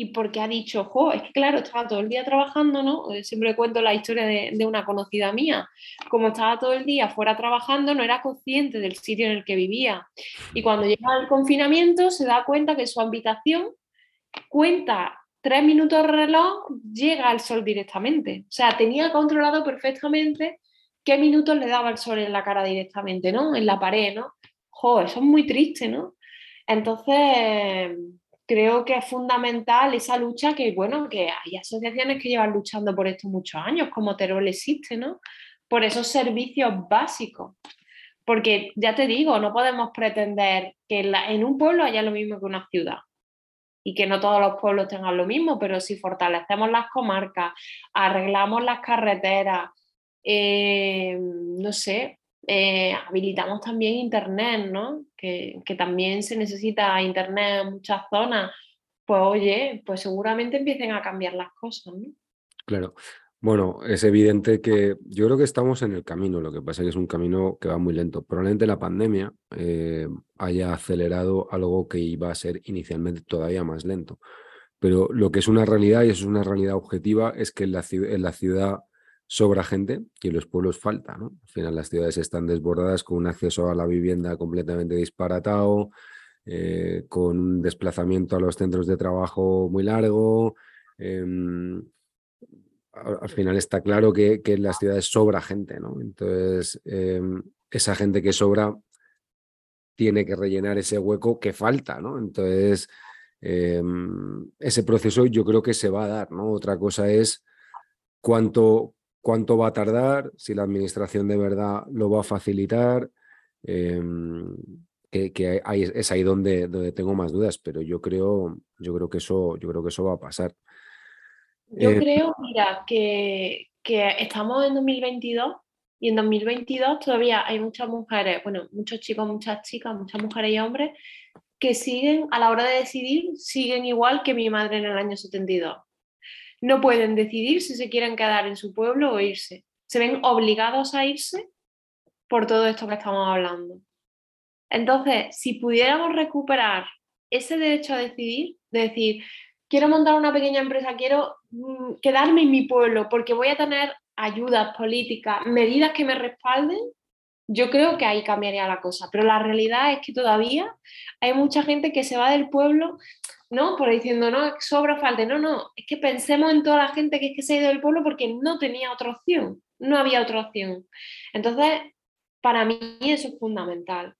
B: y porque ha dicho, jo, es que claro, estaba todo el día trabajando, ¿no? Eh, siempre cuento la historia de, una conocida mía. Como estaba todo el día fuera trabajando, no era consciente del sitio en el que vivía. Y cuando llega al confinamiento, se da cuenta que su habitación cuenta tres minutos de reloj, llega al sol directamente. O sea, tenía controlado perfectamente qué minutos le daba el sol en la cara directamente, ¿no? En la pared, ¿no? Jo, eso es muy triste, ¿no? Entonces creo que es fundamental esa lucha que, bueno, que hay asociaciones que llevan luchando por esto muchos años, como Terol existe, ¿no? Por esos servicios básicos. Porque ya te digo, no podemos pretender que en, un pueblo haya lo mismo que una ciudad y que no todos los pueblos tengan lo mismo, pero si fortalecemos las comarcas, arreglamos las carreteras, eh, no sé, eh, habilitamos también Internet, ¿no? Que, también se necesita Internet en muchas zonas, pues oye, pues seguramente empiecen a cambiar las cosas, ¿no?
A: Claro. Bueno, es evidente que yo creo que estamos en el camino, lo que pasa es que es un camino que va muy lento. Probablemente la pandemia eh, haya acelerado algo que iba a ser inicialmente todavía más lento. Pero lo que es una realidad, y eso es una realidad objetiva, es que en la, en la ciudad sobra gente y en los pueblos falta. ¿no? Al final las ciudades están desbordadas con un acceso a la vivienda completamente disparatado, eh, con un desplazamiento a los centros de trabajo muy largo. Em, al, final está claro que, en las ciudades sobra gente, ¿no? Entonces, em, esa gente que sobra tiene que rellenar ese hueco que falta, ¿no? Entonces, em, ese proceso yo creo que se va a dar, ¿no? Otra cosa es cuánto, cuánto va a tardar, si la administración de verdad lo va a facilitar, em, que, es ahí donde, donde tengo más dudas, pero yo creo, yo creo que eso, yo creo que eso va a pasar.
B: Yo eh, creo, mira, que, que estamos en 2022 y en 2022 todavía hay muchas mujeres, bueno, muchos chicos, muchas chicas, muchas mujeres y hombres que siguen, a la hora de decidir, siguen igual que mi madre en el año 72 no pueden decidir si se quieren quedar en su pueblo o irse. Se ven obligados a irse por todo esto que estamos hablando. Entonces, si pudiéramos recuperar ese derecho a decidir, de decir, quiero montar una pequeña empresa, quiero mm, quedarme en mi pueblo porque voy a tener ayudas políticas, medidas que me respalden, yo creo que ahí cambiaría la cosa. Pero la realidad es que todavía hay mucha gente que se va del pueblo, ¿no? Por diciendo, no, sobra falta. No, no, es que pensemos en toda la gente que es que se ha ido del pueblo porque no tenía otra opción, no había otra opción. Entonces, para mí eso es fundamental.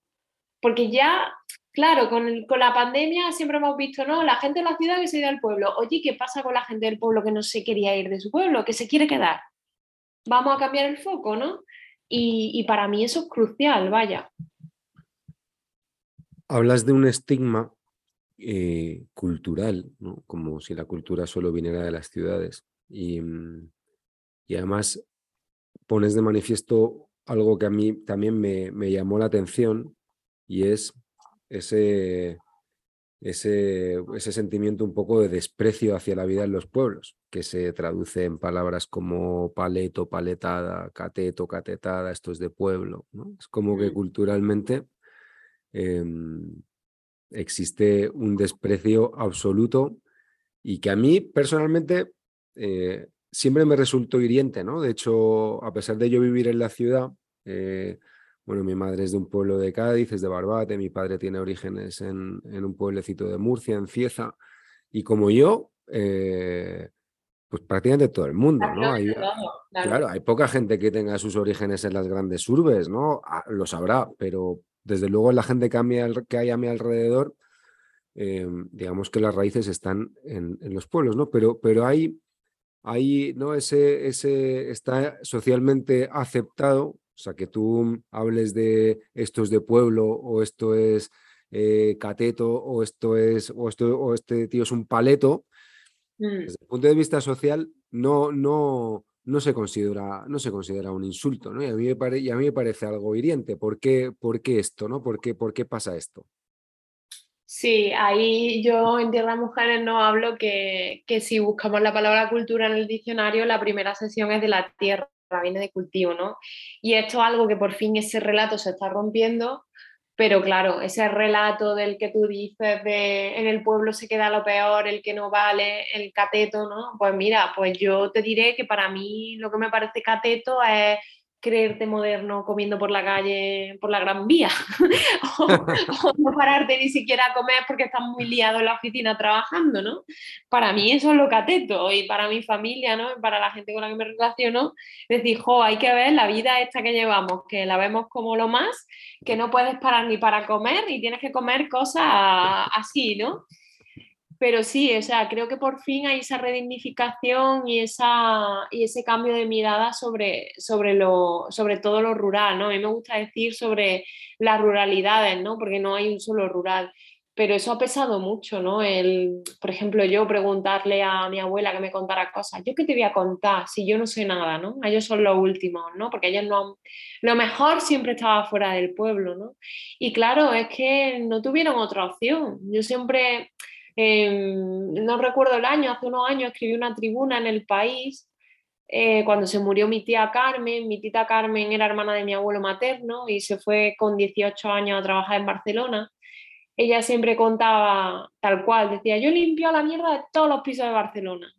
B: Porque ya, claro, con, con, la pandemia siempre hemos visto, ¿no? La gente de la ciudad que se ha ido al pueblo. Oye, ¿qué pasa con la gente del pueblo que no se quería ir de su pueblo, que se quiere quedar? Vamos a cambiar el foco, ¿no? Y, para mí eso es crucial, vaya.
A: Hablas de un estigma eh, cultural, ¿no? como si la cultura solo viniera de las ciudades. Y, mm, además pones de manifiesto algo que a mí también me llamó la atención y es ese, ese, ese sentimiento un poco de desprecio hacia la vida en los pueblos, que se traduce en palabras como paleto, paletada, cateto, catetada, esto es de pueblo. ¿no? Es como que culturalmente em, existe un desprecio absoluto y que a mí personalmente eh, siempre me resultó hiriente. ¿no? De hecho, a pesar de yo vivir en la ciudad, eh, bueno, mi madre es de un pueblo de Cádiz, es de Barbate, mi padre tiene orígenes en, un pueblecito de Murcia, en Cieza, y como yo, eh, pues prácticamente todo el mundo, ¿no? Hay, claro. hay poca gente que tenga sus orígenes en las grandes urbes, ¿no? Ah, lo sabrá, pero desde luego la gente que, que hay a mi alrededor, em, digamos que las raíces están en, los pueblos, ¿no? Pero, pero hay, hay, ¿no? Ese, ese está socialmente aceptado o sea, que tú hables de esto es de pueblo o esto es eh, cateto o esto es o esto o este tío es un paleto. Mm. Desde el punto de vista social no, no, no, se, considera, no se considera un insulto, ¿no? Y a mí me, y a mí me parece algo hiriente. ¿Por qué, por qué esto, no? ¿Por qué, ¿Por qué pasa esto?
B: Sí, ahí yo en Tierra Mujeres no hablo que, que si buscamos la palabra cultura en el diccionario, la primera sesión es de la tierra viene de cultivo, ¿no? Y esto es algo que por fin ese relato se está rompiendo, pero claro, ese relato del que tú dices de en el pueblo se queda lo peor, el que no vale, el cateto, ¿no? Pues mira, pues yo te diré que para mí lo que me parece cateto es creerte moderno comiendo por la calle, por la Gran Vía, o, no pararte ni siquiera a comer porque estás muy liado en la oficina trabajando, ¿no? Para mí eso es lo cateto y para mi familia, ¿no? Para la gente con la que me relaciono, decir, jo, hay que ver la vida esta que llevamos, que la vemos como lo más, que no puedes parar ni para comer y tienes que comer cosas así, ¿no? Pero sí, o sea, creo que por fin hay esa redignificación y, esa, y ese cambio de mirada sobre, sobre, lo, sobre todo lo rural, ¿no? A mí me gusta decir sobre las ruralidades, ¿no? Porque no hay un solo rural, pero eso ha pesado mucho, ¿no? El, por ejemplo, yo preguntarle a mi abuela que me contara cosas, ¿yo qué te voy a contar si yo no sé nada, ¿no? Ellos son los últimos, ¿no? Porque ellos no... Lo mejor siempre estaba fuera del pueblo, ¿no? Y claro, es que no tuvieron otra opción. Yo siempre Em, no recuerdo el año, hace unos años escribí una tribuna en el país eh, cuando se murió mi tía Carmen. Mi tita Carmen era hermana de mi abuelo materno y se fue con 18 años a trabajar en Barcelona. Ella siempre contaba tal cual, decía, yo limpio la mierda de todos los pisos de Barcelona.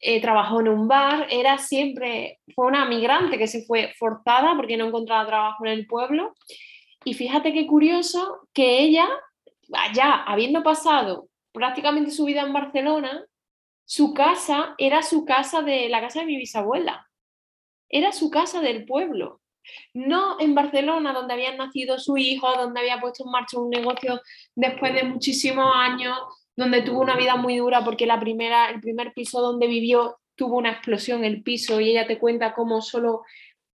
B: Eh, trabajó en un bar, era siempre, fue una migrante que se fue forzada porque no encontraba trabajo en el pueblo. Y fíjate qué curioso que ella, ya habiendo pasado prácticamente su vida en Barcelona, su casa era su casa de la casa de mi bisabuela. Era su casa del pueblo. No en Barcelona, donde habían nacido su hijo, donde había puesto en marcha un negocio después de muchísimos años, donde tuvo una vida muy dura porque la primera, el primer piso donde vivió tuvo una explosión el piso y ella te cuenta cómo solo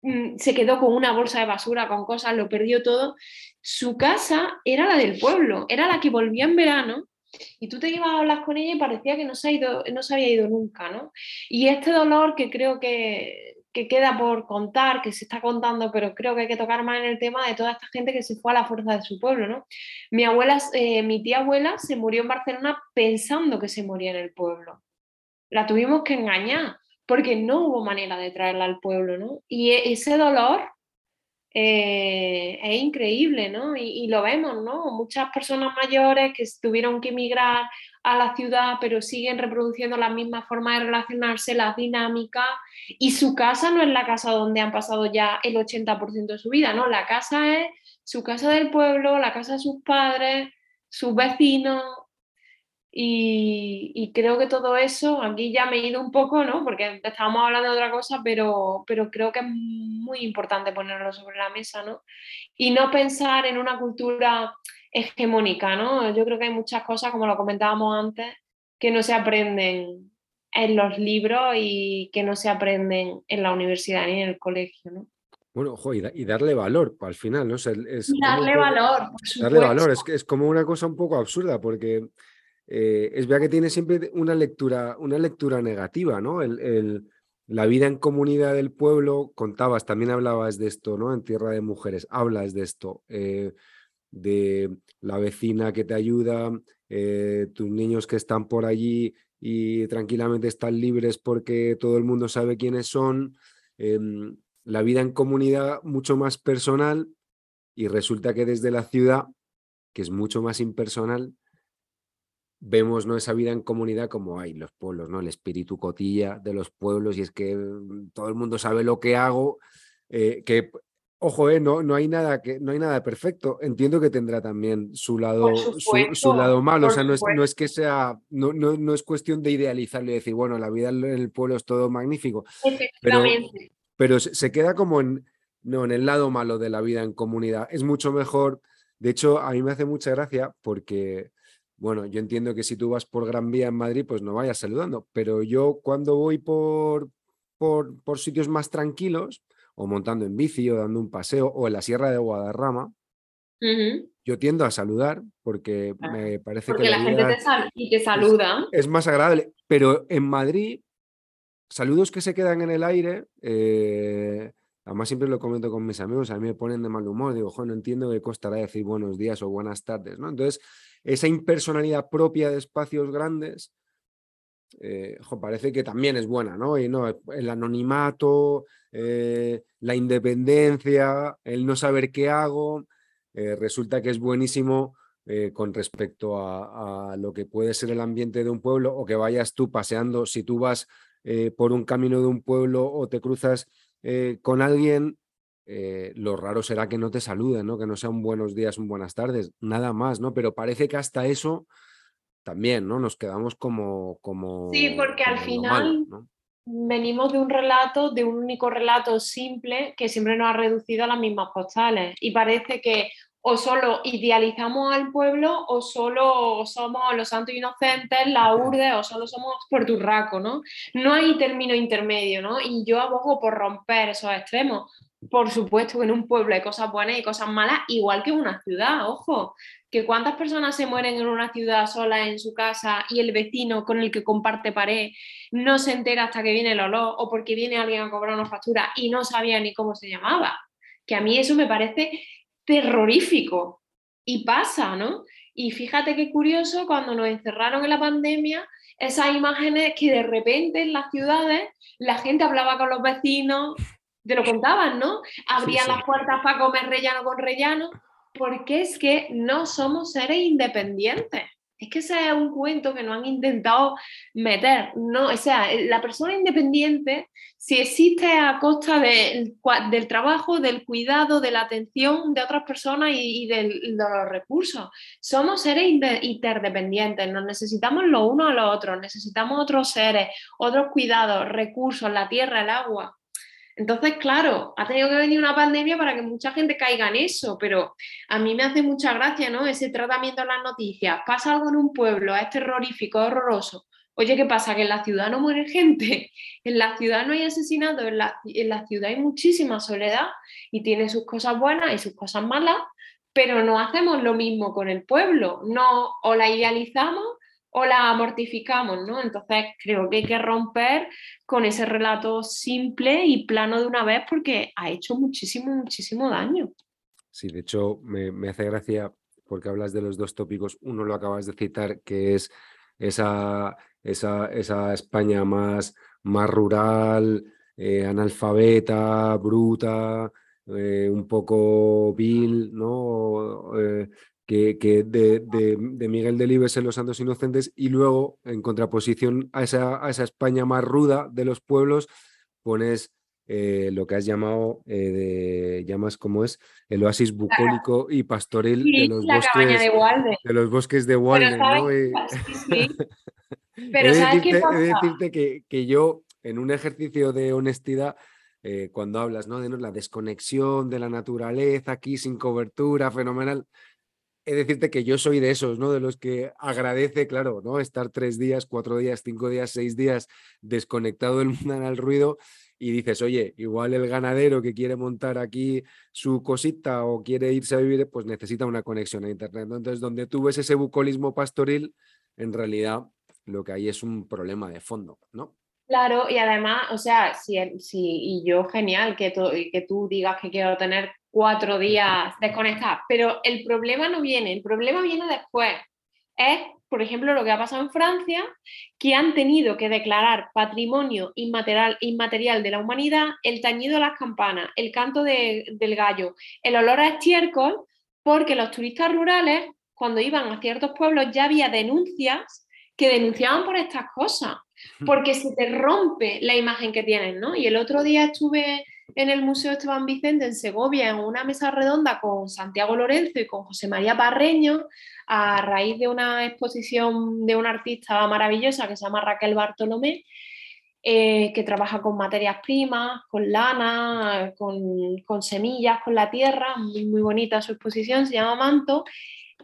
B: mm, se quedó con una bolsa de basura, con cosas, lo perdió todo. Su casa era la del pueblo, era la que volvía en verano y tú te ibas a hablar con ella y parecía que no se, ha ido, no se había ido nunca, ¿no? Y este dolor que creo que, que queda por contar, que se está contando, pero creo que hay que tocar más en el tema de toda esta gente que se fue a la fuerza de su pueblo, ¿no? Mi abuela, eh, mi tía abuela se murió en Barcelona pensando que se moría en el pueblo. La tuvimos que engañar porque no hubo manera de traerla al pueblo, ¿no? Y e, ese dolor eh, es increíble, ¿no? Y, lo vemos, ¿no? Muchas personas mayores que tuvieron que emigrar a la ciudad, pero siguen reproduciendo las mismas formas de relacionarse, las dinámicas, y su casa no es la casa donde han pasado ya el 80% de su vida, ¿no? La casa es su casa del pueblo, la casa de sus padres, sus vecinos, y, creo que todo eso, aquí ya me he ido un poco, ¿no? Porque estábamos hablando de otra cosa, pero, pero creo que es muy importante ponerlo sobre la mesa, ¿no? Y no pensar en una cultura hegemónica, ¿no? Yo creo que hay muchas cosas, como lo comentábamos antes, que no se aprenden en los libros y que no se aprenden en la universidad ni en el colegio, ¿no?
A: Bueno, ojo, y, darle valor al final, ¿no?
B: darle valor,
A: Darle valor, es, es como una cosa un poco absurda, porque eh, es verdad que tiene siempre una lectura, una lectura negativa, ¿no? La vida en comunidad del pueblo, contabas, también hablabas de esto, ¿no? En Tierra de Mujeres, hablas de esto, eh, de la vecina que te ayuda, eh, tus niños que están por allí y tranquilamente están libres porque todo el mundo sabe quiénes son, em, la vida en comunidad mucho más personal y resulta que desde la ciudad, que es mucho más impersonal, vemos ¿no? esa vida en comunidad como hay los pueblos, ¿no? El espíritu cotilla de los pueblos y es que mm, todo el mundo sabe lo que hago, eh, que ojo, eh, no, no hay nada que no hay nada perfecto. Entiendo que tendrá también su lado, su, lado malo. O sea, no es, no es que sea, no, no, no, es cuestión de idealizarlo y decir, bueno, la vida en el pueblo es todo magnífico. Pero, pero se queda como en, no, en el lado malo de la vida en comunidad. Es mucho mejor. De hecho, a mí me hace mucha gracia porque bueno, yo entiendo que si tú vas por Gran Vía en Madrid, pues no vayas saludando, pero yo cuando voy por, por, por sitios más tranquilos, o montando en bici, o dando un paseo, o en la Sierra de Guadarrama, yo tiendo a saludar porque me parece
B: que la, gente te, y te saluda.
A: Es, más agradable, pero en Madrid, saludos que se quedan en el aire, eh, además siempre lo comento con mis amigos, a mí me ponen de mal humor, digo, no entiendo qué costará decir buenos días o buenas tardes, ¿no? Entonces, esa impersonalidad propia de espacios grandes, eh, parece que también es buena, ¿no? Y no, el anonimato, eh, la independencia, el no saber qué hago, eh, resulta que es buenísimo con respecto a, a, lo que puede ser el ambiente de un pueblo o que vayas tú paseando, si tú vas por un camino de un pueblo o te cruzas con alguien eh, lo raro será que no te saluden, ¿no? Que no sea un buenos días, un buenas tardes, nada más, ¿no? Pero parece que hasta eso también, ¿no? Nos quedamos como... como
B: sí, porque al final venimos de un relato, de un único relato simple que siempre nos ha reducido a las mismas postales y parece que o solo idealizamos al pueblo o solo somos los santos inocentes, la urde o solo somos porturraco, ¿no? No hay término intermedio, ¿no? Y yo abogo por romper esos extremos, por supuesto que en un pueblo hay cosas buenas y cosas malas, igual que en una ciudad, ojo, que cuántas personas se mueren en una ciudad sola en su casa y el vecino con el que comparte pared no se entera hasta que viene el olor o porque viene alguien a cobrar una factura y no sabía ni cómo se llamaba. Que a mí eso me parece terrorífico y pasa, ¿no? Y fíjate qué curioso cuando nos encerraron en la pandemia, esas imágenes que de repente en las ciudades la gente hablaba con los vecinos, te lo contaban, ¿no? Abrían las puertas para comer rellano con rellano, porque es que no somos seres independientes. Es que ese es un cuento que nos han intentado meter. No, o sea, la persona independiente, si existe a costa del trabajo, del cuidado, de la atención de otras personas y, de los recursos. Somos seres interdependientes, nos necesitamos los unos a los otros, necesitamos otros seres, otros cuidados, recursos, la tierra, el agua. Entonces, claro, ha tenido que venir una pandemia para que mucha gente caiga en eso, pero a mí me hace mucha gracia, ¿no? Ese tratamiento en las noticias. Pasa algo en un pueblo, es terrorífico, es horroroso. Oye, ¿qué pasa? Que en la ciudad no muere gente, en la ciudad no hay asesinatos, en la, en la ciudad hay muchísima soledad y tiene sus cosas buenas y sus cosas malas, pero no hacemos lo mismo con el pueblo, no o la idealizamos o la mortificamos, ¿no? Entonces creo que hay que romper con ese relato simple y plano de una vez porque ha hecho muchísimo, muchísimo daño.
A: Sí, de hecho me, hace gracia porque hablas de los dos tópicos. Uno lo acabas de citar, que es esa, esa, esa España más, más rural, eh, analfabeta, bruta, eh, un poco vil, ¿no? Eh, que, de, Miguel Delibes en Los Santos Inocentes y luego, en contraposición a esa, a esa España más ruda de los pueblos, pones eh, lo que has llamado, de, llamas como es, el oasis bucólico y pastoril de, los bosques, de, los bosques de Walden. ¿no? Pero he, decirte, decirte que, que, yo, en un ejercicio de honestidad, eh, cuando hablas ¿no? de la desconexión de la naturaleza aquí sin cobertura, fenomenal. He decirte que yo soy de esos, ¿no? De los que agradece, claro, ¿no? Estar tres días, cuatro días, cinco días, seis días desconectado del mundo al ruido y dices, oye, igual el ganadero que quiere montar aquí su cosita o quiere irse a vivir, pues necesita una conexión a internet. Entonces, donde tú ves ese bucolismo pastoril, en realidad lo que hay es un problema de fondo, ¿no?
B: Claro, y además, o sea, si, si y yo genial que, que tú digas que quiero tener cuatro días desconectados, pero el problema no viene, el problema viene después. Es, por ejemplo, lo que ha pasado en Francia, que han tenido que declarar patrimonio inmaterial, inmaterial de la humanidad el tañido de las campanas, el canto del gallo, el olor a estiércol, porque los turistas rurales, cuando iban a ciertos pueblos, ya había denuncias que denunciaban por estas cosas porque se te rompe la imagen que tienes, ¿no? Y el otro día estuve en el Museo Esteban Vicente en Segovia en una mesa redonda con Santiago Lorenzo y con José María Parreño a raíz de una exposición de una artista maravillosa que se llama Raquel Bartolomé, eh, que trabaja con materias primas, con lana, con, semillas, con la tierra, muy, muy bonita su exposición, se llama Manto,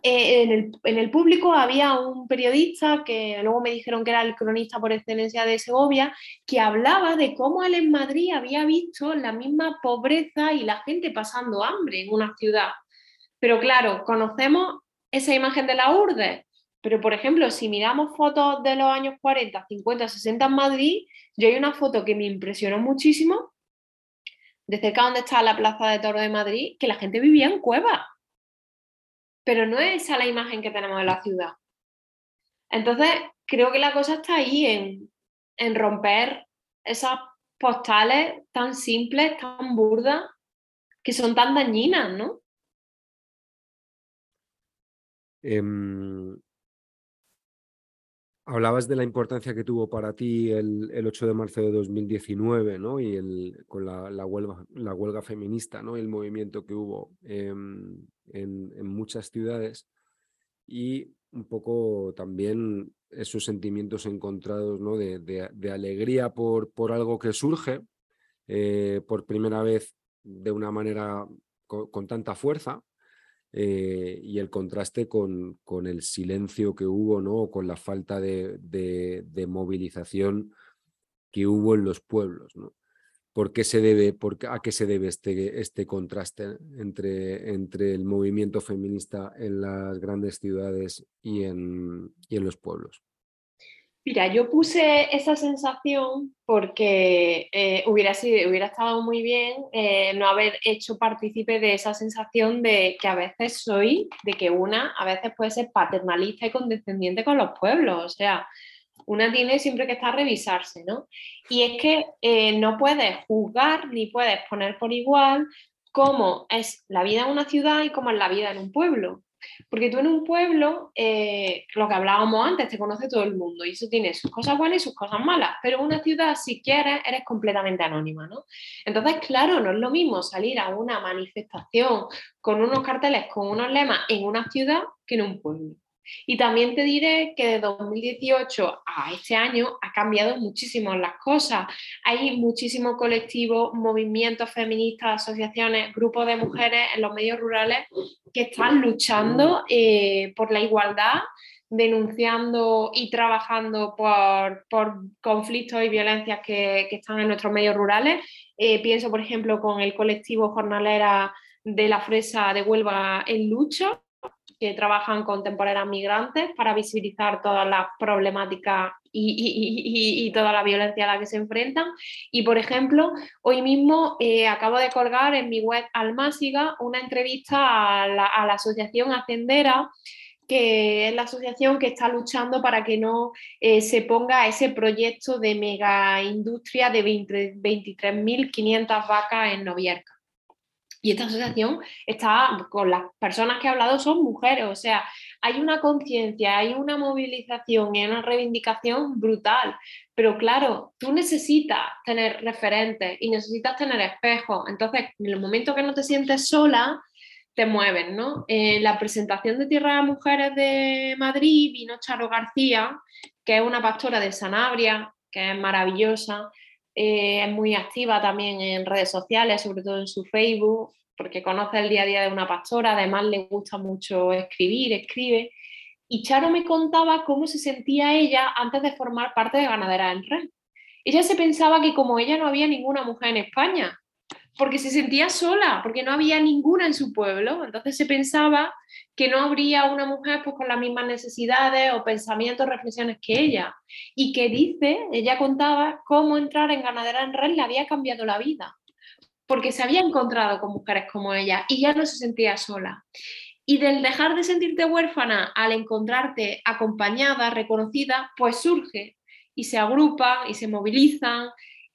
B: eh, en, el, público había un periodista que luego me dijeron que era el cronista por excelencia de Segovia, que hablaba de cómo él en Madrid había visto la misma pobreza y la gente pasando hambre en una ciudad. Pero claro, conocemos esa imagen de la URDE, pero por ejemplo, si miramos fotos de los años 40, 50, 60 en Madrid, yo hay una foto que me impresionó muchísimo, de cerca donde está la Plaza de Toro de Madrid, que la gente vivía en cuevas pero no es esa la imagen que tenemos de la ciudad. Entonces, creo que la cosa está ahí en, en romper esas postales tan simples, tan burdas, que son tan dañinas, ¿no?
A: Em, hablabas de la importancia que tuvo para ti el, el 8 de marzo de 2019, ¿no? Y el, con la, huelga, la huelga feminista, ¿no? El movimiento que hubo. En, muchas ciudades y un poco también esos sentimientos encontrados ¿no? de, alegría por, por, algo que surge eh, por primera vez de una manera con, tanta fuerza eh, y el contraste con, con, el silencio que hubo, ¿no? con la falta de, de, movilización que hubo en los pueblos. ¿no? ¿Por qué se debe, por, ¿A qué se debe este, este contraste entre, entre el movimiento feminista en las grandes ciudades y en, en los pueblos?
B: Mira, yo puse esa sensación porque eh, hubiera, sido, hubiera estado muy bien eh, no haber hecho partícipe de esa sensación de que a veces soy, de que una a veces puede ser paternalista y condescendiente con los pueblos. O sea, una tiene siempre que estar a revisarse, ¿no? Y es que eh, no puedes juzgar ni puedes poner por igual cómo es la vida en una ciudad y cómo es la vida en un pueblo. Porque tú en un pueblo, eh, lo que hablábamos antes, te conoce todo el mundo y eso tiene sus cosas buenas y sus cosas malas, pero en una ciudad, si quieres, eres completamente anónima, ¿no? Entonces, claro, no es lo mismo salir a una manifestación con unos carteles, con unos lemas en una ciudad que en un pueblo. Y también te diré que de 2018 a este año ha cambiado muchísimo las cosas. Hay muchísimos colectivos, movimientos feministas, asociaciones, grupos de mujeres en los medios rurales que están luchando eh, por la igualdad denunciando y trabajando por, conflictos y violencias que, están en nuestros medios rurales. Eh, pienso, por ejemplo, con el colectivo jornalera de la Fresa de Huelva en lucha, que trabajan con temporeras migrantes para visibilizar todas las problemáticas y, toda la violencia a la que se enfrentan. Y, por ejemplo, hoy mismo eh, acabo de colgar en mi web Almásiga una entrevista a la, Asociación Hacendera que es la asociación que está luchando para que no eh, se ponga ese proyecto de mega industria de 23.500 vacas en Novierca. Y esta asociación está con las personas que he hablado son mujeres, o sea, hay una conciencia, hay una movilización y una reivindicación brutal. Pero claro, tú necesitas tener referentes y necesitas tener espejos. Entonces, en el momento que no te sientes sola, te mueven, ¿no? En la presentación de Tierra de Mujeres de Madrid vino Charo García, que es una pastora de Sanabria, que es maravillosa, eh, es muy activa también en redes sociales, sobre todo en su Facebook, porque conoce el día a día de una pastora, además le gusta mucho escribir, escribe. Y Charo me contaba cómo se sentía ella antes de formar parte de Ganadera en Red. Ella se pensaba que como ella no había ninguna mujer en España, porque se sentía sola, porque no había ninguna en su pueblo. Entonces se pensaba que no habría una mujer pues, con las mismas necesidades o pensamientos, reflexiones que ella. Y que dice, ella contaba cómo entrar en Ganadera en Red le había cambiado la vida, porque se había encontrado con mujeres como ella y ya no se sentía sola. Y del dejar de sentirte huérfana al encontrarte acompañada, reconocida, pues surge y se agrupa y se movilizan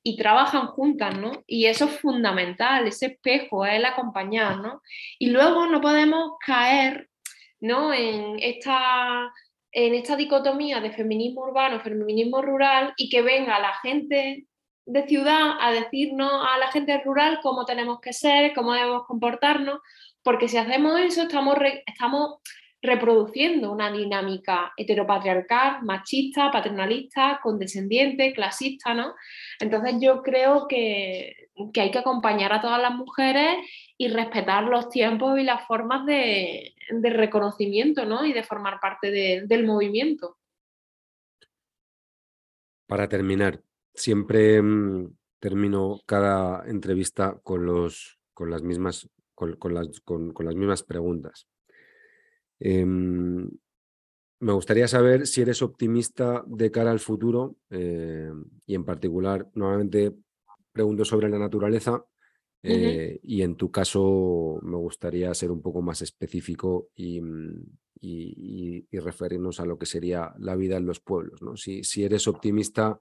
B: y trabajan juntas, ¿no? Y eso es fundamental, ese espejo, es el acompañar, ¿no? Y luego no podemos caer, ¿no? En esta, en esta dicotomía de feminismo urbano, feminismo rural y que venga la gente de ciudad a decirnos a la gente rural cómo tenemos que ser, cómo debemos comportarnos, porque si hacemos eso estamos, estamos reproduciendo una dinámica heteropatriarcal, machista, paternalista, condescendiente, clasista, ¿no? Entonces yo creo que, hay que acompañar a todas las mujeres y respetar los tiempos y las formas de, reconocimiento, ¿no? Y de formar parte del movimiento.
A: Para terminar, siempre mm, termino cada entrevista con, los, con, las, mismas, con, las, con las mismas preguntas. Em, me gustaría saber si eres optimista de cara al futuro eh, y en particular, nuevamente pregunto sobre la naturaleza eh, y en tu caso me gustaría ser un poco más específico y, mm, referirnos a lo que sería la vida en los pueblos. ¿no? Si, si, eres optimista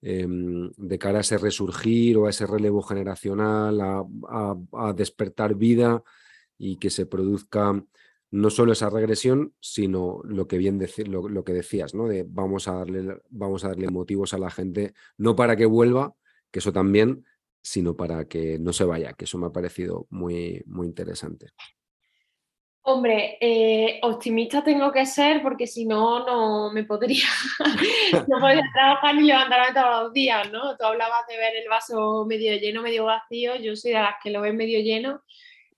A: em, de cara a ese resurgir o a ese relevo generacional, a despertar vida y que se produzca no solo esa regresión, sino lo que bien lo, que decías, ¿no? De vamos a darle, vamos a darle motivos a la gente, no para que vuelva, que eso también, sino para que no se vaya, que eso me ha parecido muy, muy interesante.
B: Hombre, eh, optimista tengo que ser porque si no, no me podría, no podría trabajar ni levantarme todos los días, ¿no? Tú hablabas de ver el vaso medio lleno, medio vacío, yo soy de las que lo ven medio lleno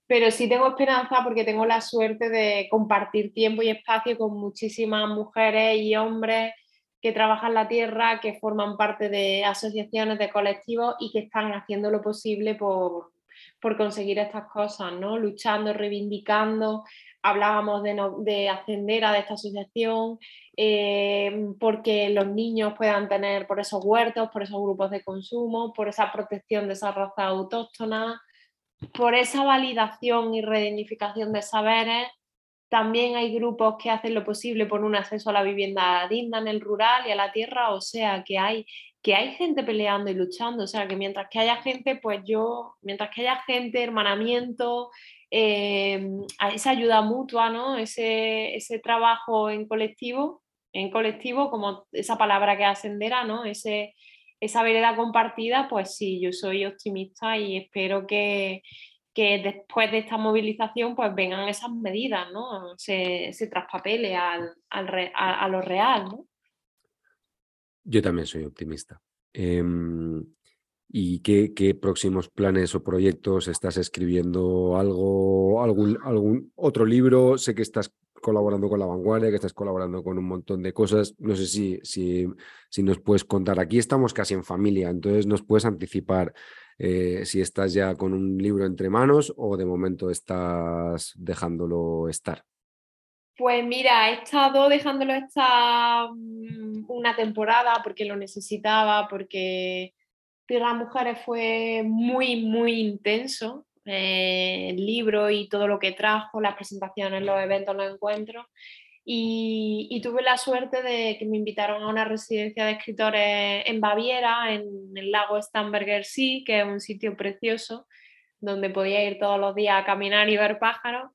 B: pero sí tengo esperanza porque tengo la suerte de compartir tiempo y espacio con muchísimas mujeres y hombres que trabajan la tierra, que forman parte de asociaciones, de colectivos y que están haciendo lo posible por, conseguir estas cosas, ¿no? Luchando, reivindicando. Hablábamos de, ascender a esta asociación, eh, porque los niños puedan tener por esos huertos, por esos grupos de consumo, por esa protección de esas razas autóctonas, por esa validación y redignificación de saberes, también hay grupos que hacen lo posible por un acceso a la vivienda digna en el rural y a la tierra, o sea, que hay, que hay gente peleando y luchando, o sea, que mientras que haya gente, pues yo, mientras que haya gente, hermanamiento, eh, esa ayuda mutua, ¿no? Ese, ese trabajo en colectivo, en colectivo, como esa palabra que ascendera, ¿no? Ese, esa vereda compartida, pues sí, yo soy optimista y espero que, después de esta movilización pues vengan esas medidas, ¿no? Se, traspapele al, a, lo real.
A: Yo también soy optimista. Em, ¿Y qué, qué, próximos planes o proyectos estás escribiendo? ¿Algo, algún, algún otro libro? Sé que estás colaborando con La Vanguardia, que estás colaborando con un montón de cosas. No sé si, si, si nos puedes contar. Aquí estamos casi en familia, entonces nos puedes anticipar eh, si estás ya con un libro entre manos o de momento estás dejándolo estar.
B: Pues mira, he estado dejándolo estar mm, una temporada porque lo necesitaba, porque Tierra Mujeres fue muy, muy intenso eh, el libro y todo lo que trajo, las presentaciones, los eventos, los encuentros. Y, tuve la suerte de que me invitaron a una residencia de escritores en Baviera, en el lago Starnberger See, que es un sitio precioso, donde podía ir todos los días a caminar y ver pájaros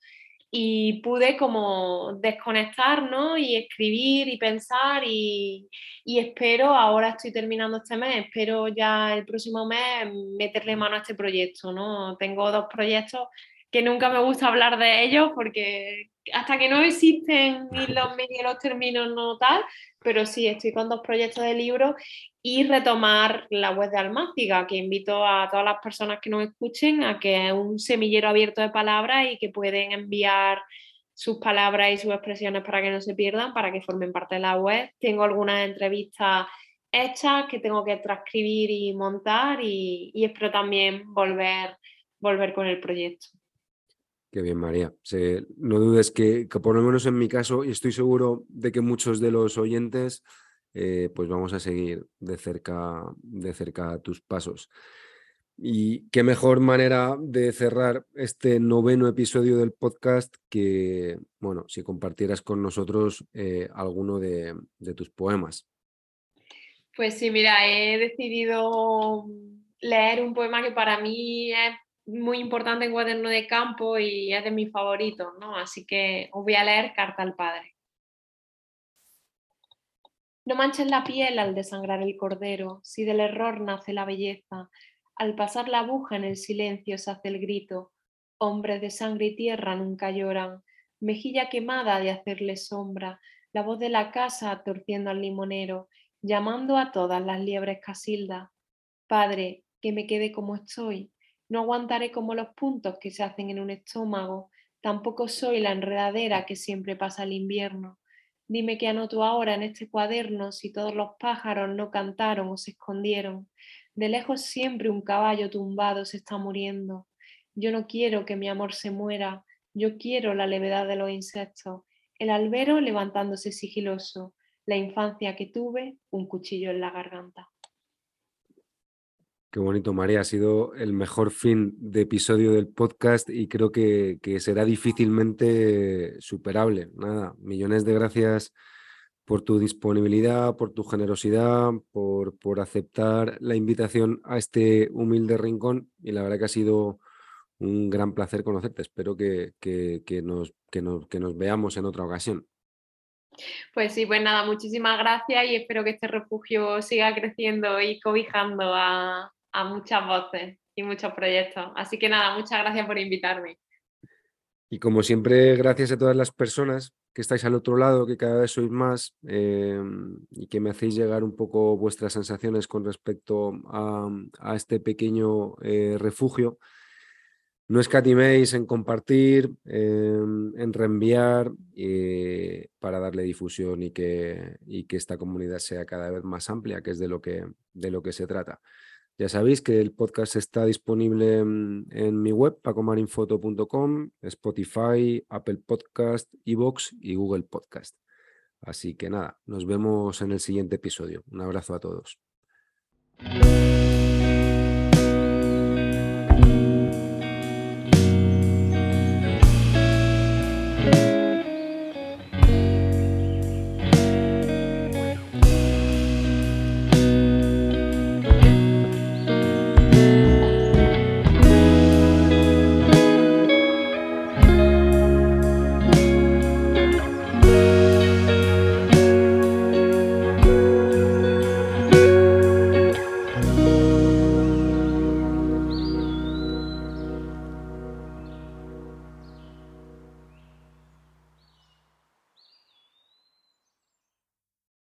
B: y pude como desconectar, ¿no? Y escribir y pensar y, y, espero, ahora estoy terminando este mes, espero ya el próximo mes meterle mano a este proyecto, ¿no? Tengo dos proyectos que nunca me gusta hablar de ellos porque hasta que no existen ni los medios los términos no tal, pero sí, estoy con dos proyectos de libro y retomar la web de Almáciga, que invito a todas las personas que nos escuchen a que es un semillero abierto de palabras y que pueden enviar sus palabras y sus expresiones para que no se pierdan, para que formen parte de la web. Tengo algunas entrevistas hechas que tengo que transcribir y montar y, y espero también volver, volver con el proyecto.
A: Qué bien, María. no dudes que, por lo menos en mi caso, y estoy seguro de que muchos de los oyentes, eh, pues vamos a seguir de cerca, de cerca tus pasos. Y qué mejor manera de cerrar este noveno episodio del podcast que, bueno, si compartieras con nosotros eh, alguno de, de tus poemas.
B: Pues sí, mira, he decidido leer un poema que para mí es muy importante en cuaderno de campo y es de mis favoritos, ¿no? Así que os voy a leer Carta al Padre. No manches la piel al desangrar el cordero, si del error nace la belleza, al pasar la aguja en el silencio se hace el grito, hombres de sangre y tierra nunca lloran, mejilla quemada de hacerle sombra, la voz de la casa torciendo al limonero, llamando a todas las liebres casildas. Padre, que me quede como estoy, no aguantaré como los puntos que se hacen en un estómago, tampoco soy la enredadera que siempre pasa el invierno. Dime qué anoto ahora en este cuaderno si todos los pájaros no cantaron o se escondieron. De lejos siempre un caballo tumbado se está muriendo. Yo no quiero que mi amor se muera, yo quiero la levedad de los insectos, el albero levantándose sigiloso, la infancia que tuve, un cuchillo en la garganta.
A: Qué bonito, María. Ha sido el mejor fin de episodio del podcast y creo que, será difícilmente superable. Nada, millones de gracias por tu disponibilidad, por tu generosidad, por, por aceptar la invitación a este humilde rincón y la verdad que ha sido un gran placer conocerte. Espero que, nos, que, nos, que nos veamos en otra ocasión.
B: Pues sí, pues nada, muchísimas gracias y espero que este refugio siga creciendo y cobijando a, a muchas voces y muchos proyectos. Así que nada, muchas gracias por invitarme.
A: Y como siempre, gracias a todas las personas que estáis al otro lado, que cada vez sois más em, y que me hacéis llegar un poco vuestras sensaciones con respecto a, este pequeño eh, refugio. No escatiméis en compartir, em, en reenviar eh, para darle difusión y que, esta comunidad sea cada vez más amplia, que es de lo que se trata. Ya sabéis que el podcast está disponible en, mi web, pacomarinfoto.com, Spotify, Apple Podcast, Evox y Google Podcast. Así que nada, nos vemos en el siguiente episodio. Un abrazo a todos.